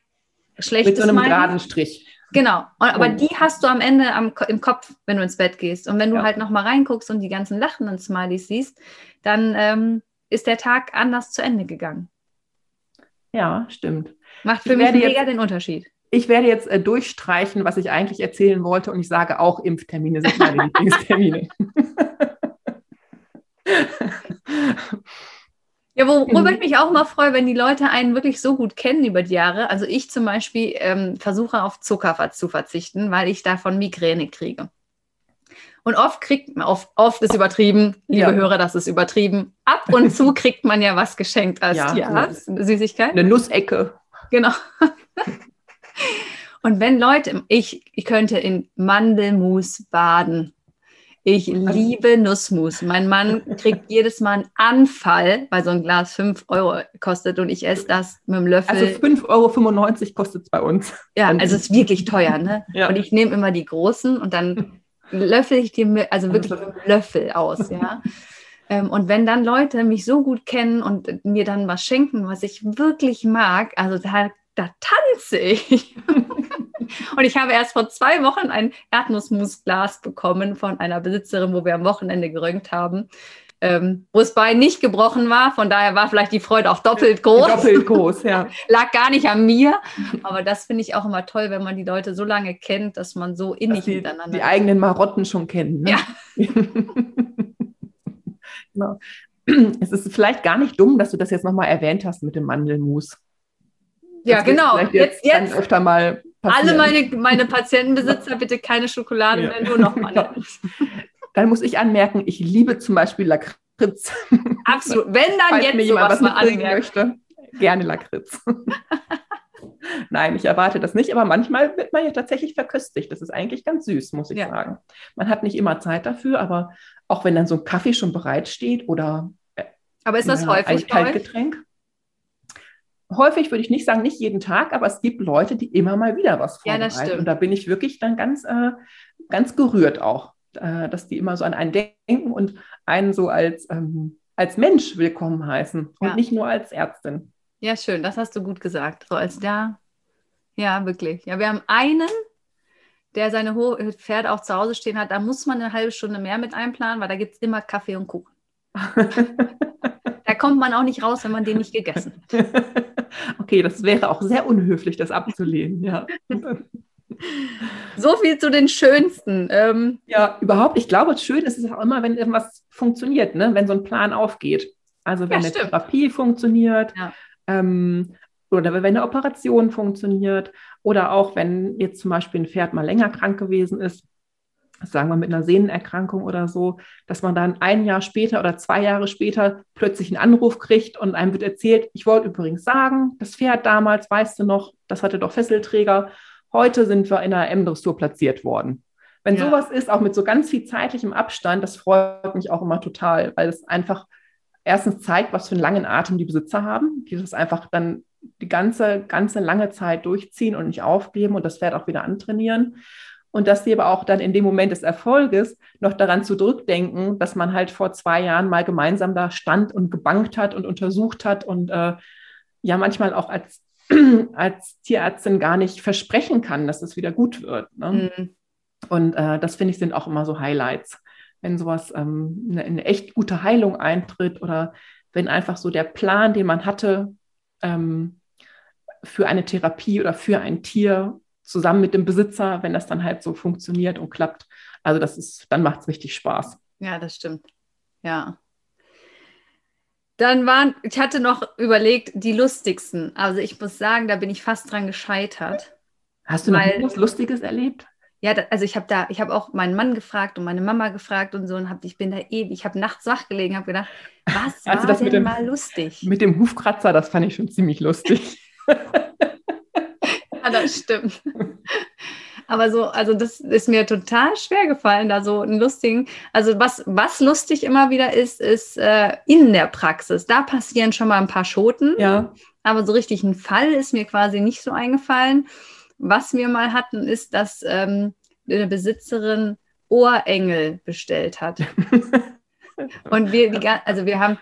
schlechte Mit so einem geraden Strich. Genau, aber die hast du am Ende am, im Kopf, wenn du ins Bett gehst. Und wenn du ja. halt nochmal reinguckst und die ganzen lachenden Smileys siehst, dann ähm, ist der Tag anders zu Ende gegangen. Ja, stimmt. Macht für ich mich mega jetzt, den Unterschied. Ich werde jetzt äh, durchstreichen, was ich eigentlich erzählen wollte, und ich sage auch, Impftermine sind meine Lieblingstermine. Ja, worüber mhm. ich mich auch mal freue, wenn die Leute einen wirklich so gut kennen über die Jahre. Also ich zum Beispiel ähm, versuche auf Zucker zu verzichten, weil ich davon Migräne kriege. Und oft kriegt man, oft, oft ist übertrieben, liebe ja. Hörer, das ist übertrieben. Ab und zu kriegt man ja was geschenkt als ja, Tierarzt, eine Süßigkeit. Eine Nussecke. Genau. Und wenn Leute, ich, ich könnte in Mandelmus baden. Ich liebe Nussmus. Mein Mann kriegt jedes Mal einen Anfall, weil so ein Glas 5 Euro kostet und ich esse das mit einem Löffel. Also 5,95 Euro kostet es bei uns. Ja, also es ist wirklich teuer. Ne? Ja. Und ich nehme immer die großen und dann löffel ich die mit, also wirklich mit einem Löffel aus. Ja. Ähm, und wenn dann Leute mich so gut kennen und mir dann was schenken, was ich wirklich mag, also da, da tanze ich. Und ich habe erst vor zwei Wochen ein Erdnussmusglas bekommen von einer Besitzerin, wo wir am Wochenende gerönt haben. Ähm, wo es Bein nicht gebrochen war. Von daher war vielleicht die Freude auch doppelt groß. Doppelt groß, ja. Lag gar nicht an mir. Aber das finde ich auch immer toll, wenn man die Leute so lange kennt, dass man so innig die, miteinander Die eigenen Marotten schon kennen. Ne? Ja. genau. Es ist vielleicht gar nicht dumm, dass du das jetzt nochmal erwähnt hast mit dem Mandelmus. Ja, genau. Jetzt, jetzt, jetzt öfter mal passieren. Alle meine, meine Patientenbesitzer bitte keine Schokolade ja. mehr, nur noch mal. Dann muss ich anmerken, ich liebe zum Beispiel Lakritz. Absolut. Wenn dann Falls jetzt mir jemand was mal anmerken möchte, gerne Lakritz. Nein, ich erwarte das nicht, aber manchmal wird man ja tatsächlich verköstigt. Das ist eigentlich ganz süß, muss ich ja. sagen. Man hat nicht immer Zeit dafür, aber auch wenn dann so ein Kaffee schon bereitsteht oder aber ist das häufig ein Kaltgetränk. Häufig würde ich nicht sagen, nicht jeden Tag, aber es gibt Leute, die immer mal wieder was Ja, das vorbereiten. stimmt. Und da bin ich wirklich dann ganz, äh, ganz gerührt auch, äh, dass die immer so an einen denken und einen so als, ähm, als Mensch willkommen heißen und Ja. nicht nur als Ärztin. Ja, schön, das hast du gut gesagt. So als da, ja, wirklich. Ja, wir haben einen, der seine Pferde auch zu Hause stehen hat, da muss man eine halbe Stunde mehr mit einplanen, weil da gibt es immer Kaffee und Kuchen. Da kommt man auch nicht raus, wenn man den nicht gegessen hat. okay, das wäre auch sehr unhöflich, das abzulehnen. Ja. So viel zu den schönsten. Ähm, ja, überhaupt. Ich glaube, schön ist es auch immer, wenn irgendwas funktioniert, ne? wenn so ein Plan aufgeht. Also wenn Ja, eine stimmt. Therapie funktioniert Ja. ähm, oder wenn eine Operation funktioniert oder auch wenn jetzt zum Beispiel ein Pferd mal länger krank gewesen ist, sagen wir mit einer Sehnenerkrankung oder so, dass man dann ein Jahr später oder zwei Jahre später plötzlich einen Anruf kriegt und einem wird erzählt, ich wollte übrigens sagen, das Pferd damals, weißt du noch, das hatte doch Fesselträger, heute sind wir in einer M-Dressur platziert worden. Wenn Ja. sowas ist, auch mit so ganz viel zeitlichem Abstand, das freut mich auch immer total, weil es einfach erstens zeigt, was für einen langen Atem die Besitzer haben, die das einfach dann die ganze, ganze lange Zeit durchziehen und nicht aufgeben und das Pferd auch wieder antrainieren. Und dass sie aber auch dann in dem Moment des Erfolges noch daran zurückdenken, dass man halt vor zwei Jahren mal gemeinsam da stand und gebankt hat und untersucht hat und äh, ja manchmal auch als, als Tierärztin gar nicht versprechen kann, dass es wieder gut wird. Ne? Mhm. Und äh, das finde ich sind auch immer so Highlights, wenn sowas ähm, eine, eine echt gute Heilung eintritt oder wenn einfach so der Plan, den man hatte ähm, für eine Therapie oder für ein Tier zusammen mit dem Besitzer, wenn das dann halt so funktioniert und klappt. Also das ist, dann macht es richtig Spaß. Ja, das stimmt. Ja. Dann waren, ich hatte noch überlegt, die lustigsten. Also ich muss sagen, da bin ich fast dran gescheitert. Hast du noch Weil- nie was Lustiges erlebt? Ja, da, also ich habe da, ich habe auch meinen Mann gefragt und meine Mama gefragt und so und hab, ich bin da ewig, ich habe nachts wach gelegen, habe gedacht, was Also war das denn dem- mal lustig? Mit dem Hufkratzer, das fand ich schon ziemlich lustig. Ja, das stimmt. Aber so, also das ist mir total schwer gefallen, da so einen lustigen, also was, was lustig immer wieder ist, ist äh, in der Praxis. Da passieren schon mal ein paar Schoten, Ja. aber so richtig ein Fall ist mir quasi nicht so eingefallen. Was wir mal hatten, ist, dass ähm, eine Besitzerin Ohrengel bestellt hat. Und wir, die, also wir haben,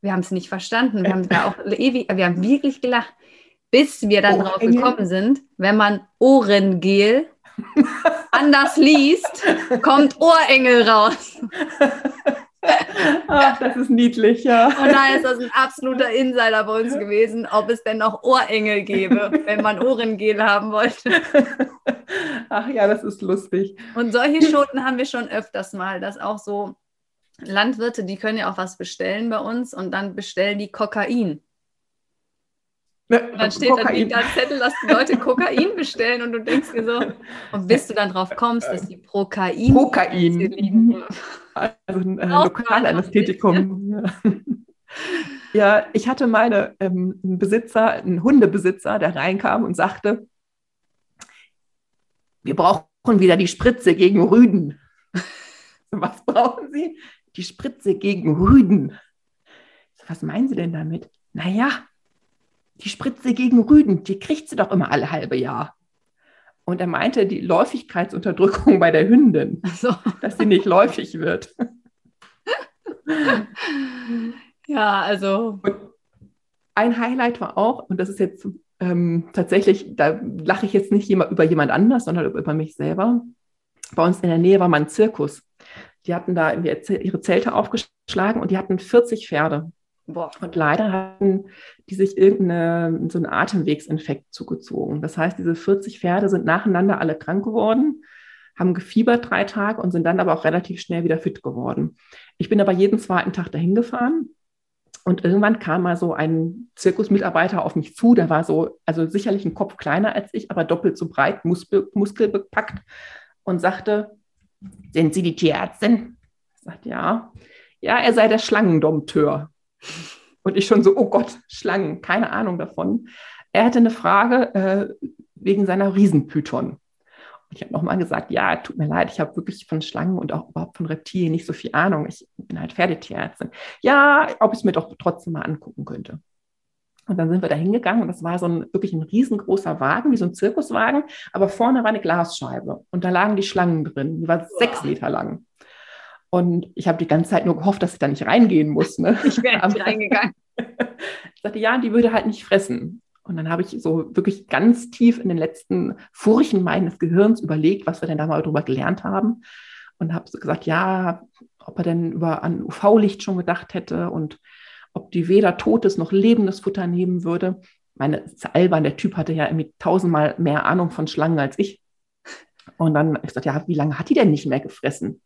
wir haben es nicht verstanden. Wir haben da auch ewig, wir haben wirklich gelacht, bis wir dann drauf gekommen sind, wenn man Ohrengel anders liest, kommt Ohrengel raus. Ach, das ist niedlich, ja. Und da ist das ein absoluter Insider bei uns gewesen, ob es denn noch Ohrengel gäbe, wenn man Ohrengel haben wollte. Ach ja, das ist lustig. Und solche Schoten haben wir schon öfters mal, dass auch so Landwirte, die können ja auch was bestellen bei uns und dann bestellen die Kokain. Und dann steht da Kokain. da ein Zettel, dass die Leute Kokain bestellen und du denkst dir so, und bis du dann drauf kommst, dass die Prokain Kokain. liegen. Also ein äh, Lokalanästhetikum. Ja. ich hatte meine ähm, einen Besitzer, einen Hundebesitzer, der reinkam und sagte, wir brauchen wieder die Spritze gegen Rüden. Was brauchen Sie? Die Spritze gegen Rüden. Was meinen Sie denn damit? Naja, die Spritze gegen Rüden, die kriegt sie doch immer alle halbe Jahr. Und er meinte die Läufigkeitsunterdrückung bei der Hündin Also, dass sie nicht läufig wird. ja, also, Und ein Highlight war auch, und das ist jetzt ähm, tatsächlich, da lache ich jetzt nicht über jemand anders, sondern über, mich selber. Bei uns in der Nähe war mal ein Zirkus. Die hatten da ihre Zelte aufgeschlagen und die hatten 40 Pferde. Boah, Und leider hatten die sich irgendeine, so einen Atemwegsinfekt zugezogen. Das heißt, diese 40 Pferde sind nacheinander alle krank geworden, haben gefiebert drei Tage und sind dann aber auch relativ schnell wieder fit geworden. Ich bin aber jeden zweiten Tag dahin gefahren und irgendwann kam mal so ein Zirkusmitarbeiter auf mich zu, der war so, also sicherlich ein Kopf kleiner als ich, aber doppelt so breit, Muskel, muskelbepackt und sagte, sind Sie die Tierärztin? Ich sagte, ja. Ja, er sei der Schlangendompteur. Und ich schon so, oh Gott, Schlangen, keine Ahnung davon. Er hatte eine Frage äh, wegen seiner Riesenpython. Und ich habe nochmal gesagt, ja, tut mir leid, ich habe wirklich von Schlangen und auch überhaupt von Reptilien nicht so viel Ahnung. Ich bin halt Pferdetierärztin. Ja, ob ich es mir doch trotzdem mal angucken könnte. Und dann sind wir da hingegangen und das war so ein wirklich ein riesengroßer Wagen, wie so ein Zirkuswagen, aber vorne war eine Glasscheibe und da lagen die Schlangen drin. Die war sechs Meter lang. Und ich habe die ganze Zeit nur gehofft, dass ich da nicht reingehen muss. Ne? Ich wäre nicht reingegangen. ich sagte, ja, die würde halt nicht fressen. Und dann habe ich so wirklich ganz tief in den letzten Furchen meines Gehirns überlegt, was wir denn da mal drüber gelernt haben. Und habe so gesagt, ja, ob er denn über an UV-Licht schon gedacht hätte und ob die weder totes noch lebendes Futter nehmen würde. Meine albern, der Typ hatte ja irgendwie tausendmal mehr Ahnung von Schlangen als ich. Und dann habe ich gesagt, ja, wie lange hat die denn nicht mehr gefressen?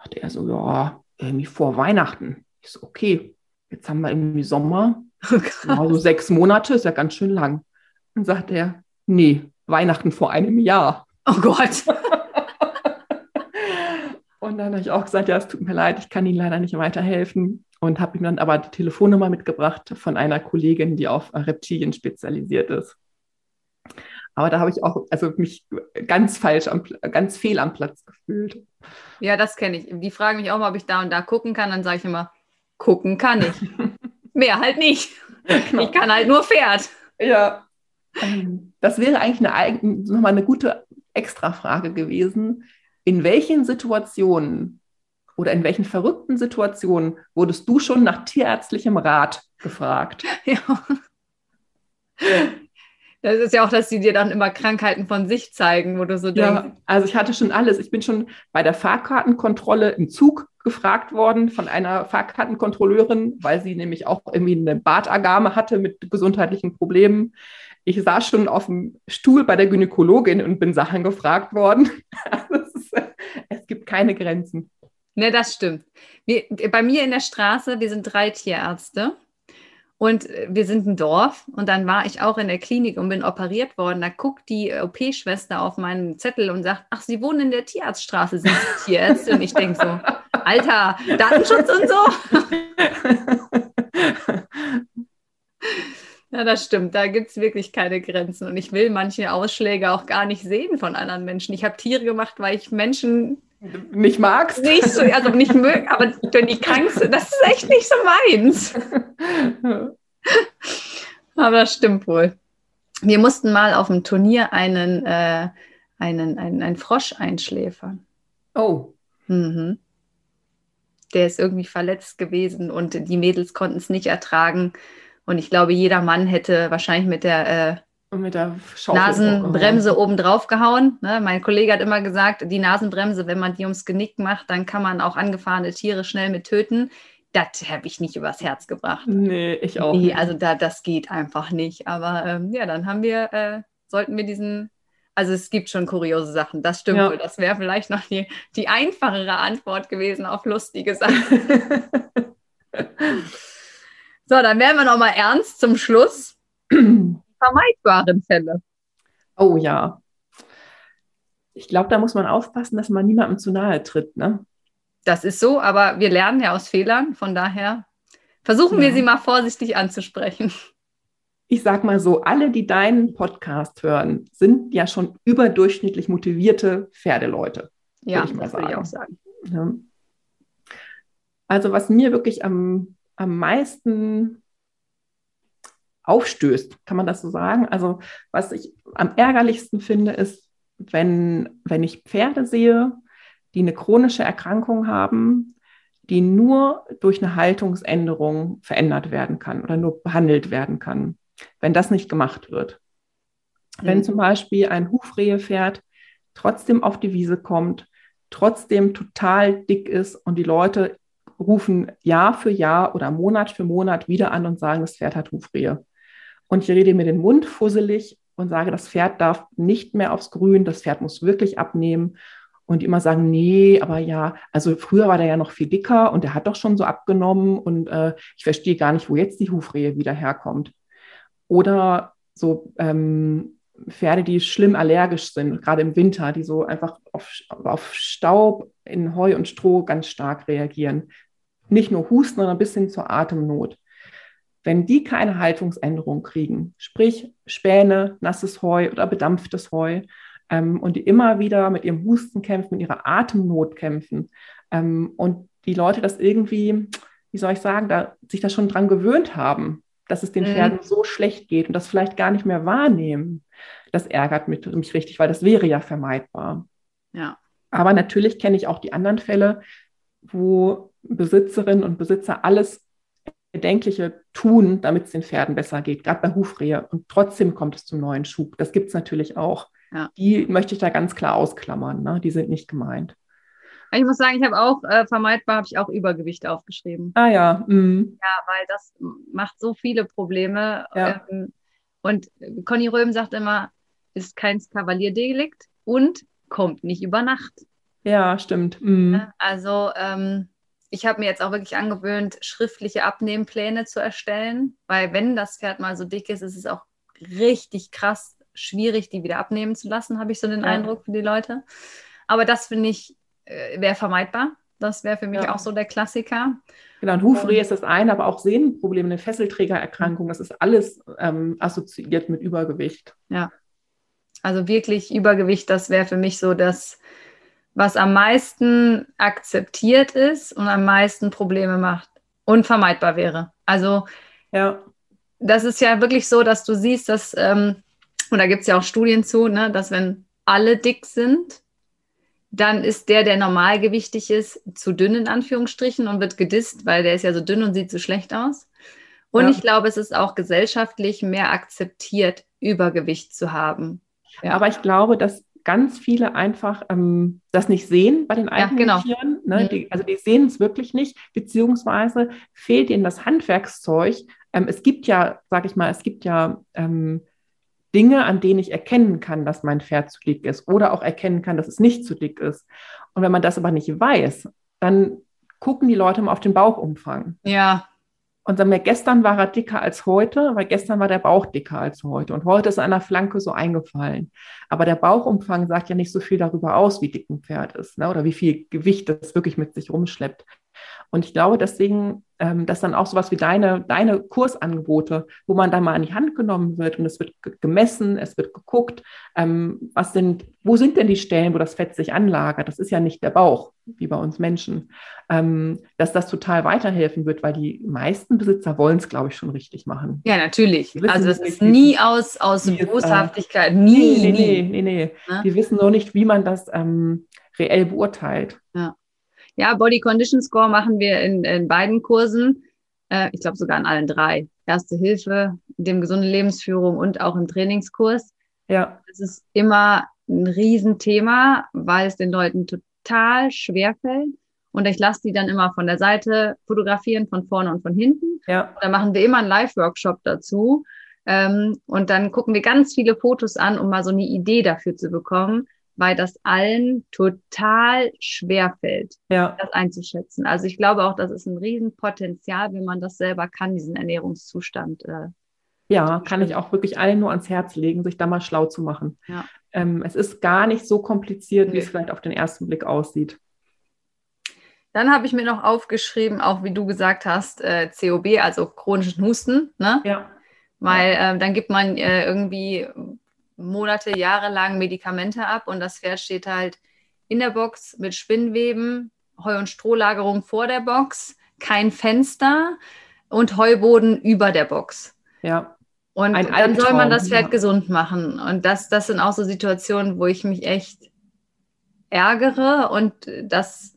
Hat er so, ja, irgendwie vor Weihnachten. Ich so, okay, jetzt haben wir irgendwie Sommer. Also sechs Monate ist ja ganz schön lang. Dann sagt er, nee, Weihnachten vor einem Jahr. Oh Gott. Und dann habe ich auch gesagt, ja, es tut mir leid, ich kann Ihnen leider nicht weiterhelfen und habe ihm dann aber die Telefonnummer mitgebracht von einer Kollegin, die auf Reptilien spezialisiert ist. Aber da habe ich auch also mich ganz falsch, am, ganz fehl am Platz gefühlt. Ja, das kenne ich. Die fragen mich auch mal, ob ich da und da gucken kann. Dann sage ich immer, gucken kann ich. Mehr halt nicht. Genau. Ich kann halt nur Pferd. Ja. Das wäre eigentlich eine, nochmal eine gute Extrafrage gewesen. In welchen Situationen oder in welchen verrückten Situationen wurdest du schon nach tierärztlichem Rat gefragt? Ja. Das ist ja auch, dass sie dir dann immer Krankheiten von sich zeigen, wo du so denkst. Ja, also ich hatte schon alles. Ich bin schon bei der Fahrkartenkontrolle im Zug gefragt worden von einer Fahrkartenkontrolleurin, weil sie nämlich auch irgendwie eine Bartagame hatte mit gesundheitlichen Problemen. Ich saß schon auf dem Stuhl bei der Gynäkologin und bin Sachen gefragt worden. Ist, es gibt keine Grenzen. Ne, das stimmt. Wir, bei mir in der Straße, wir sind drei Tierärzte und wir sind ein Dorf und dann war ich auch in der Klinik und bin operiert worden. Da guckt die OP-Schwester auf meinen Zettel und sagt, ach, Sie wohnen in der Tierarztstraße, sind Sie Tierärzte? Und ich denke so, Alter, Datenschutz und so. Ja, das stimmt. Da gibt es wirklich keine Grenzen. Und ich will manche Ausschläge auch gar nicht sehen von anderen Menschen. Ich habe Tiere gemacht, weil ich Menschen nicht magst. Nicht so, also nicht mögen, aber wenn die krank sind, das ist echt nicht so meins. aber das stimmt wohl. Wir mussten mal auf dem Turnier einen, äh, einen, einen, einen Frosch einschläfern. Oh. Mhm. Der ist irgendwie verletzt gewesen und die Mädels konnten es nicht ertragen. Und ich glaube, jeder Mann hätte wahrscheinlich mit der äh, mit der Nasenbremse oben drauf gehauen. Ne? Mein Kollege hat immer gesagt, die Nasenbremse, wenn man die ums Genick macht, dann kann man auch angefahrene Tiere schnell mit töten. Das habe ich nicht übers Herz gebracht. Nee, ich auch. Nee, nicht. also da, das geht einfach nicht. Aber ähm, ja, dann haben wir, äh, sollten wir diesen, also es gibt schon kuriose Sachen, das stimmt ja. wohl. Das wäre vielleicht noch die, die einfachere Antwort gewesen auf lustige Sachen. so, dann werden wir nochmal ernst zum Schluss. vermeidbaren Fälle. Oh ja. Ich glaube, da muss man aufpassen, dass man niemandem zu nahe tritt. Ne? Das ist so, aber wir lernen ja aus Fehlern. Von daher versuchen ja. wir sie mal vorsichtig anzusprechen. Ich sag mal so, alle, die deinen Podcast hören, sind ja schon überdurchschnittlich motivierte Pferdeleute. Ja, ich das würde ich auch sagen. Ja. Also was mir wirklich am, am meisten aufstößt, kann man das so sagen? Also was ich am ärgerlichsten finde, ist, wenn, wenn ich Pferde sehe, die eine chronische Erkrankung haben, die nur durch eine Haltungsänderung verändert werden kann oder nur behandelt werden kann, wenn das nicht gemacht wird. Mhm. Wenn zum Beispiel ein Hufrehepferd trotzdem auf die Wiese kommt, trotzdem total dick ist und die Leute rufen Jahr für Jahr oder Monat für Monat wieder an und sagen, das Pferd hat Hufrehe und ich rede mir den Mund fusselig und sage, das Pferd darf nicht mehr aufs Grün, das Pferd muss wirklich abnehmen. Und die immer sagen, nee, aber ja, also früher war der ja noch viel dicker und der hat doch schon so abgenommen und äh, ich verstehe gar nicht, wo jetzt die Hufrehe wieder herkommt. Oder so ähm, Pferde, die schlimm allergisch sind, gerade im Winter, die so einfach auf, auf Staub, in Heu und Stroh ganz stark reagieren. Nicht nur Husten, sondern bis hin zur Atemnot. Wenn die keine Haltungsänderung kriegen, sprich Späne, nasses Heu oder bedampftes Heu, ähm, und die immer wieder mit ihrem Husten kämpfen, mit ihrer Atemnot kämpfen ähm, und die Leute das irgendwie, wie soll ich sagen, da, sich da schon dran gewöhnt haben, dass es den mhm. Pferden so schlecht geht und das vielleicht gar nicht mehr wahrnehmen, das ärgert mich, mich richtig, weil das wäre ja vermeidbar. Ja. Aber natürlich kenne ich auch die anderen Fälle, wo Besitzerinnen und Besitzer alles Bedenkliche tun, damit es den Pferden besser geht, gerade bei Hufrehe. Und trotzdem kommt es zum neuen Schub. Das gibt es natürlich auch. Ja. Die möchte ich da ganz klar ausklammern. Ne? Die sind nicht gemeint. Ich muss sagen, ich habe auch äh, vermeidbar habe ich auch Übergewicht aufgeschrieben. Ah ja. Mhm. Ja, weil das macht so viele Probleme. Ja. Ähm, und Conny Röhm sagt immer, ist kein Kavalierdelik und kommt nicht über Nacht. Ja, stimmt. Mhm. Also ähm, ich habe mir jetzt auch wirklich angewöhnt, schriftliche Abnehmpläne zu erstellen, weil wenn das Pferd mal so dick ist, ist es auch richtig krass schwierig, die wieder abnehmen zu lassen, habe ich so den ja. Eindruck für die Leute. Aber das finde ich, äh, wäre vermeidbar. Das wäre für mich ja. auch so der Klassiker. Genau, ein Hufrehe ist das eine, aber auch Sehnenprobleme, eine Fesselträgererkrankung, das ist alles ähm, assoziiert mit Übergewicht. Ja. Also wirklich Übergewicht, das wäre für mich so das, was am meisten akzeptiert ist und am meisten Probleme macht und vermeidbar wäre. Also ja. das ist ja wirklich so, dass du siehst, dass, ähm, und da gibt es ja auch Studien zu, ne, dass wenn alle dick sind, dann ist der, der normalgewichtig ist, zu dünn in Anführungsstrichen und wird gedisst, weil der ist ja so dünn und sieht so schlecht aus. Und ja. ich glaube, es ist auch gesellschaftlich mehr akzeptiert, Übergewicht zu haben. Ja. Aber ich glaube, dass ganz viele einfach ähm, das nicht sehen bei den eigenen ja, genau. Tieren. Ne? Mhm. Die, also die sehen es wirklich nicht, beziehungsweise fehlt ihnen das Handwerkszeug. Ähm, es gibt ja, sag ich mal, es gibt ja ähm, Dinge, an denen ich erkennen kann, dass mein Pferd zu dick ist oder auch erkennen kann, dass es nicht zu dick ist. Und wenn man das aber nicht weiß, dann gucken die Leute mal auf den Bauchumfang. Ja. Und sagen wir, gestern war er dicker als heute, weil gestern war der Bauch dicker als heute. Und heute ist er an der Flanke so eingefallen. Aber der Bauchumfang sagt ja nicht so viel darüber aus, wie dick ein Pferd ist ne? oder wie viel Gewicht das wirklich mit sich rumschleppt. Und ich glaube deswegen, ähm, dass dann auch sowas wie deine, deine Kursangebote, wo man da mal an die Hand genommen wird und es wird gemessen, es wird geguckt, ähm, was sind, wo sind denn die Stellen, wo das Fett sich anlagert? Das ist ja nicht der Bauch, wie bei uns Menschen, ähm, dass das total weiterhelfen wird, weil die meisten Besitzer wollen es, glaube ich, schon richtig machen. Ja, natürlich. Also es ist nie aus, aus Boshaftigkeit, nie. Nee, nee, nee, nee. nee. Ne? Die wissen noch nicht, wie man das reell beurteilt. Ja. Ja, Body Condition Score machen wir in, in beiden Kursen. Äh, ich glaube sogar in allen drei. Erste Hilfe, dem gesunde Lebensführung und auch im Trainingskurs. Ja. Das ist immer ein Riesenthema, weil es den Leuten total schwer fällt. Und ich lasse die dann immer von der Seite fotografieren, von vorne und von hinten. Ja. Da machen wir immer einen Live-Workshop dazu. Ähm, und dann gucken wir ganz viele Fotos an, um mal so eine Idee dafür zu bekommen, weil das allen total schwer fällt, ja. das einzuschätzen. Also ich glaube auch, das ist ein Riesenpotenzial, wenn man das selber kann, diesen Ernährungszustand. Äh, ja, kann ich auch wirklich allen nur ans Herz legen, sich da mal schlau zu machen. Ja. Ähm, es ist gar nicht so kompliziert, nee. wie es vielleicht auf den ersten Blick aussieht. Dann habe ich mir noch aufgeschrieben, auch wie du gesagt hast, äh, COB, also chronischen Husten. Ne? Ja. Weil äh, dann gibt man äh, irgendwie Monate, Jahre lang Medikamente ab und das Pferd steht halt in der Box mit Spinnweben, Heu- und Strohlagerung vor der Box, kein Fenster und Heuboden über der Box. Ja. Und Ein dann soll man das Pferd ja. gesund machen. Und das, das sind auch so Situationen, wo ich mich echt ärgere und das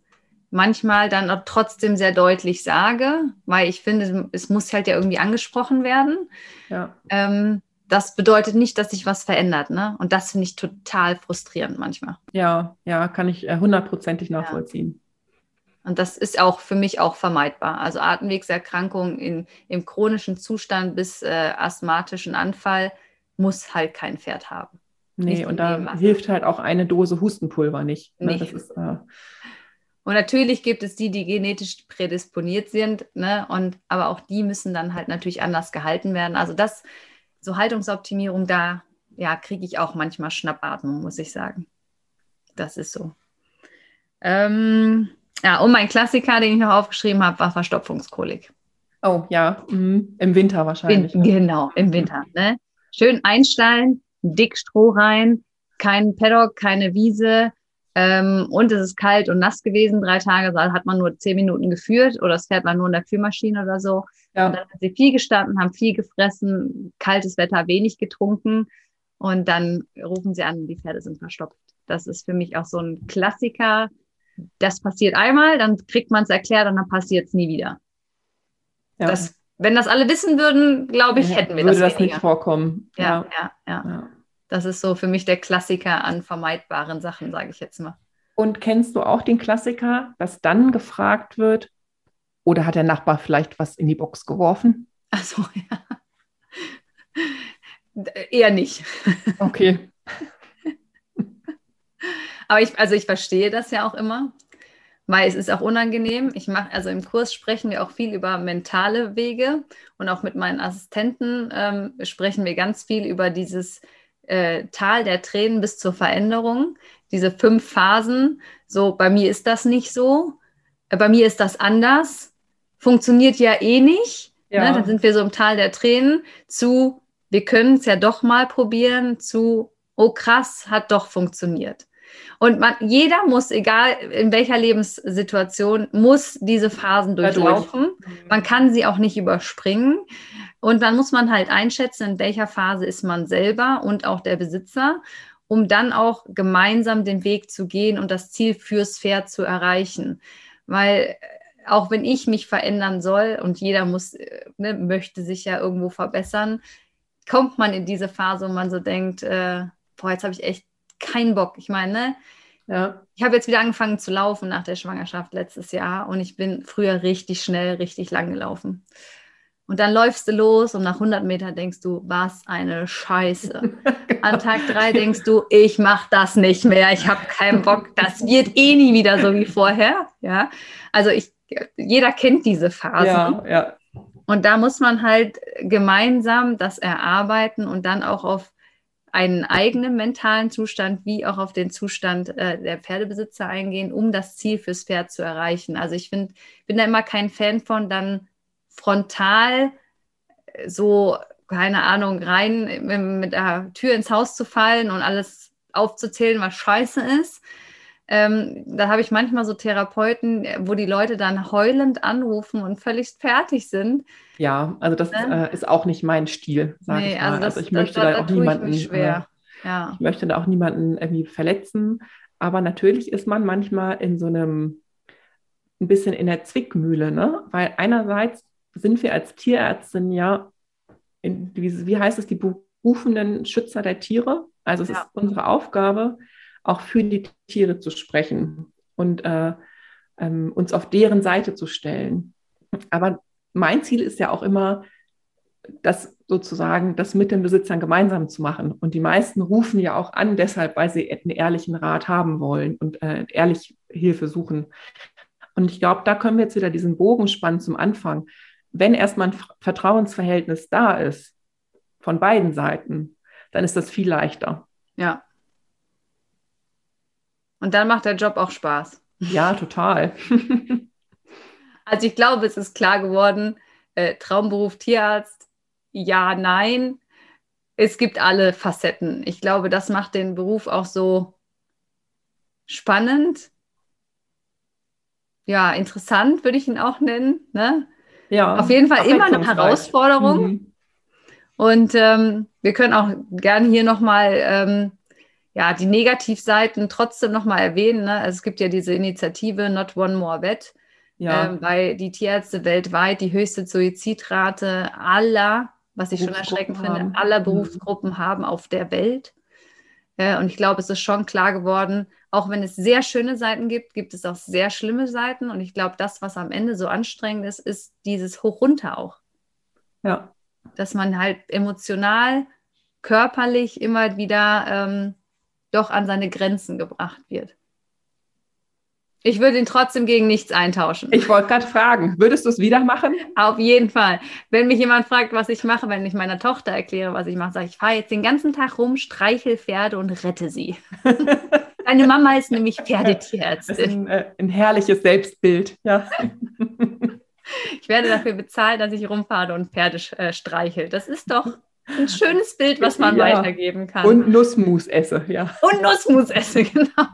manchmal dann auch trotzdem sehr deutlich sage, weil ich finde, es muss halt ja irgendwie angesprochen werden. Ja. Ähm, das bedeutet nicht, dass sich was verändert. Ne? Und das finde ich total frustrierend manchmal. Ja, ja, kann ich äh, hundertprozentig nachvollziehen. Ja. Und das ist auch für mich auch vermeidbar. Also Atemwegserkrankungen in, im chronischen Zustand bis äh, asthmatischen Anfall muss halt kein Pferd haben. Nee, nicht und da hilft halt auch eine Dose Hustenpulver nicht. Ne? Das ist, äh und natürlich gibt es die, die genetisch prädisponiert sind, ne? Und aber auch die müssen dann halt natürlich anders gehalten werden. Also das so Haltungsoptimierung, da ja, kriege ich auch manchmal Schnappatmung, muss ich sagen. Das ist so. Ähm, ja, und mein Klassiker, den ich noch aufgeschrieben habe, war Verstopfungskolik. Oh ja, mhm. im Winter wahrscheinlich. Win genau, im Winter. Ne? Schön einstallen, dick Stroh rein, kein Paddock, keine Wiese. Ähm, und es ist kalt und nass gewesen, drei Tage, da hat man nur zehn Minuten geführt oder das Pferd war nur in der Führmaschine oder so. Ja. Und dann sind sie viel gestanden, haben viel gefressen, kaltes Wetter, wenig getrunken und dann rufen sie an, die Pferde sind verstopft. Das ist für mich auch so ein Klassiker. Das passiert einmal, dann kriegt man es erklärt und dann passiert es nie wieder. Ja. Das, wenn das alle wissen würden, glaube ich, hätten wir Würde das, das nicht vorkommen. Ja, ja, ja, ja. Das ist so für mich der Klassiker an vermeidbaren Sachen, sage ich jetzt mal. Und kennst du auch den Klassiker, dass dann gefragt wird, oder hat der Nachbar vielleicht was in die Box geworfen? Achso, ja. Eher nicht. Okay. Aber ich, also ich verstehe das ja auch immer, weil es ist auch unangenehm. Ich mache, also im Kurs sprechen wir auch viel über mentale Wege und auch mit meinen Assistenten ähm, sprechen wir ganz viel über dieses äh, Tal der Tränen bis zur Veränderung, diese fünf Phasen. So, bei mir ist das nicht so, äh, bei mir ist das anders, funktioniert ja eh nicht. Ne? Ja. Ne? Dann sind wir so im Tal der Tränen zu, wir können es ja doch mal probieren, zu, oh krass, hat doch funktioniert. Und man, jeder muss, egal in welcher Lebenssituation, muss diese Phasen durchlaufen. Man kann sie auch nicht überspringen. Und dann muss man halt einschätzen, in welcher Phase ist man selber und auch der Besitzer, um dann auch gemeinsam den Weg zu gehen und das Ziel fürs Pferd zu erreichen. Weil auch wenn ich mich verändern soll und jeder muss, äh, ne, möchte sich ja irgendwo verbessern, kommt man in diese Phase, wo man so denkt, äh, boah, jetzt habe ich echt keinen Bock. Ich meine, ne? Ja. Ich habe jetzt wieder angefangen zu laufen nach der Schwangerschaft letztes Jahr und ich bin früher richtig schnell, richtig lang gelaufen. Und dann läufst du los und nach 100 Metern denkst du, was eine Scheiße. An Tag drei denkst du, ich mache das nicht mehr, ich habe keinen Bock, das wird eh nie wieder so wie vorher. Ja, also ich, jeder kennt diese Phase. Ja, ja. Und da muss man halt gemeinsam das erarbeiten und dann auch auf einen eigenen mentalen Zustand wie auch auf den Zustand äh, der Pferdebesitzer eingehen, um das Ziel fürs Pferd zu erreichen. Also ich find, bin da immer kein Fan von, dann frontal so, keine Ahnung, rein mit der Tür ins Haus zu fallen und alles aufzuzählen, was scheiße ist. Ähm, da habe ich manchmal so Therapeuten, wo die Leute dann heulend anrufen und völlig fertig sind. Ja, also das ne? äh, ist auch nicht mein Stil, sage nee, ich mal. Also, das, also ich möchte das, da, auch niemanden, äh, ja. ich möchte da auch niemanden irgendwie verletzen. Aber natürlich ist man manchmal in so einem ein bisschen in der Zwickmühle, ne? Weil einerseits sind wir als Tierärztin ja, in, wie, wie heißt es, die berufenen Schützer der Tiere. Also es ja. ist unsere Aufgabe, auch für die Tiere zu sprechen und äh, ähm, uns auf deren Seite zu stellen. Aber mein Ziel ist ja auch immer, das sozusagen, das mit den Besitzern gemeinsam zu machen. Und die meisten rufen ja auch an, deshalb, weil sie einen ehrlichen Rat haben wollen und äh, ehrlich Hilfe suchen. Und ich glaube, da können wir jetzt wieder diesen Bogen spannen zum Anfang wenn erstmal ein Vertrauensverhältnis da ist, von beiden Seiten, dann ist das viel leichter. Ja. Und dann macht der Job auch Spaß. Ja, total. also ich glaube, es ist klar geworden, äh, Traumberuf Tierarzt, ja, nein. Es gibt alle Facetten. Ich glaube, das macht den Beruf auch so spannend. Ja, interessant würde ich ihn auch nennen. Ne? Ja, auf jeden Fall immer eine Herausforderung. Mhm. Und ähm, wir können auch gerne hier nochmal ähm, ja, die Negativseiten trotzdem nochmal erwähnen. Ne? Also es gibt ja diese Initiative Not One More Vet, ja. ähm, weil die Tierärzte weltweit die höchste Suizidrate aller, was ich schon erschreckend haben. finde, aller mhm. Berufsgruppen mhm. haben auf der Welt. Äh, und ich glaube, es ist schon klar geworden, auch wenn es sehr schöne Seiten gibt, gibt es auch sehr schlimme Seiten. Und ich glaube, das, was am Ende so anstrengend ist, ist dieses Hoch-Runter auch. Ja. Dass man halt emotional, körperlich immer wieder ähm, doch an seine Grenzen gebracht wird. Ich würde ihn trotzdem gegen nichts eintauschen. Ich wollte gerade fragen, würdest du es wieder machen? Auf jeden Fall. Wenn mich jemand fragt, was ich mache, wenn ich meiner Tochter erkläre, was ich mache, sage ich, ich fahre jetzt den ganzen Tag rum, streichel Pferde und rette sie. Deine Mama ist nämlich Pferdetierärztin. Das ist ein, äh, ein herrliches Selbstbild, ja. Ich werde dafür bezahlt, dass ich rumfahre und Pferde äh, streichel. Das ist doch ein schönes Bild, was man ja. weitergeben kann. Und Nussmus esse, ja. Und Nussmus esse, genau.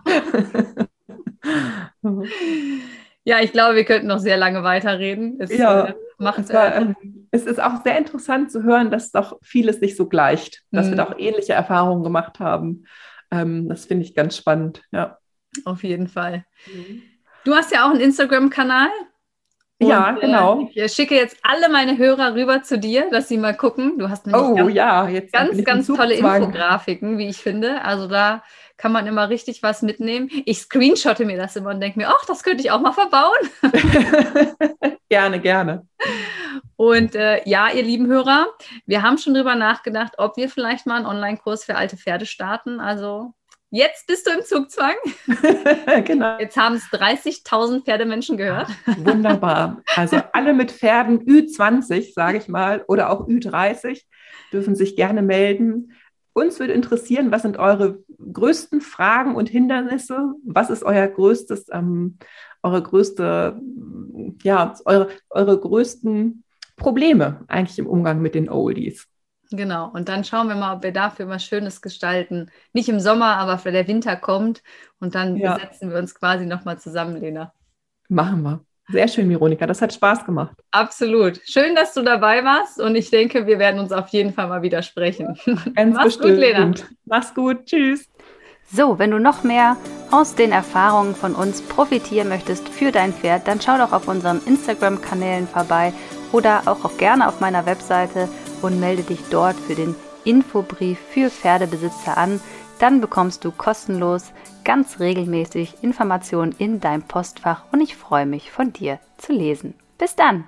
Ja, ich glaube, wir könnten noch sehr lange weiterreden. Es, ja, äh, macht, es, war, äh, es, ist auch sehr interessant zu hören, dass doch vieles nicht so gleicht, dass mhm. wir doch ähnliche Erfahrungen gemacht haben. Ähm, das finde ich ganz spannend, ja. Auf jeden Fall. Mhm. Du hast ja auch einen Instagram-Kanal. Ja, äh, genau. Äh, ich schicke jetzt alle meine Hörer rüber zu dir, dass sie mal gucken. Du hast oh, ganz, ja, jetzt ganz, ganz tolle Infografiken, wie ich finde. Also da kann man immer richtig was mitnehmen. Ich screenshotte mir das immer und denke mir, ach, das könnte ich auch mal verbauen. gerne, gerne. Und äh, ja, ihr lieben Hörer, wir haben schon drüber nachgedacht, ob wir vielleicht mal einen Online-Kurs für alte Pferde starten. Also Jetzt bist du im Zugzwang. genau. Jetzt haben es 30.000 Pferdemenschen gehört. Wunderbar. Also alle mit Pferden Ü20, sage ich mal, oder auch Ü30 dürfen sich gerne melden. Uns würde interessieren, was sind eure größten Fragen und Hindernisse? Was ist euer größtes, ähm, eure größte, ja, eure, eure größten Probleme eigentlich im Umgang mit den Oldies? Genau, und dann schauen wir mal, ob wir dafür was Schönes gestalten. Nicht im Sommer, aber wenn der Winter kommt und dann ja. setzen wir uns quasi nochmal zusammen, Lena. Machen wir. Sehr schön, Veronika. Das hat Spaß gemacht. Absolut. Schön, dass du dabei warst und ich denke, wir werden uns auf jeden Fall mal wieder sprechen. Ganz Mach's bestimmt. gut, Lena. Mach's gut. Tschüss. So, wenn du noch mehr aus den Erfahrungen von uns profitieren möchtest für dein Pferd, dann schau doch auf unseren Instagram-Kanälen vorbei oder auch, auch gerne auf meiner Webseite und melde dich dort für den Infobrief für Pferdebesitzer an. Dann bekommst du kostenlos ganz regelmäßig Informationen in deinem Postfach und ich freue mich von dir zu lesen. Bis dann!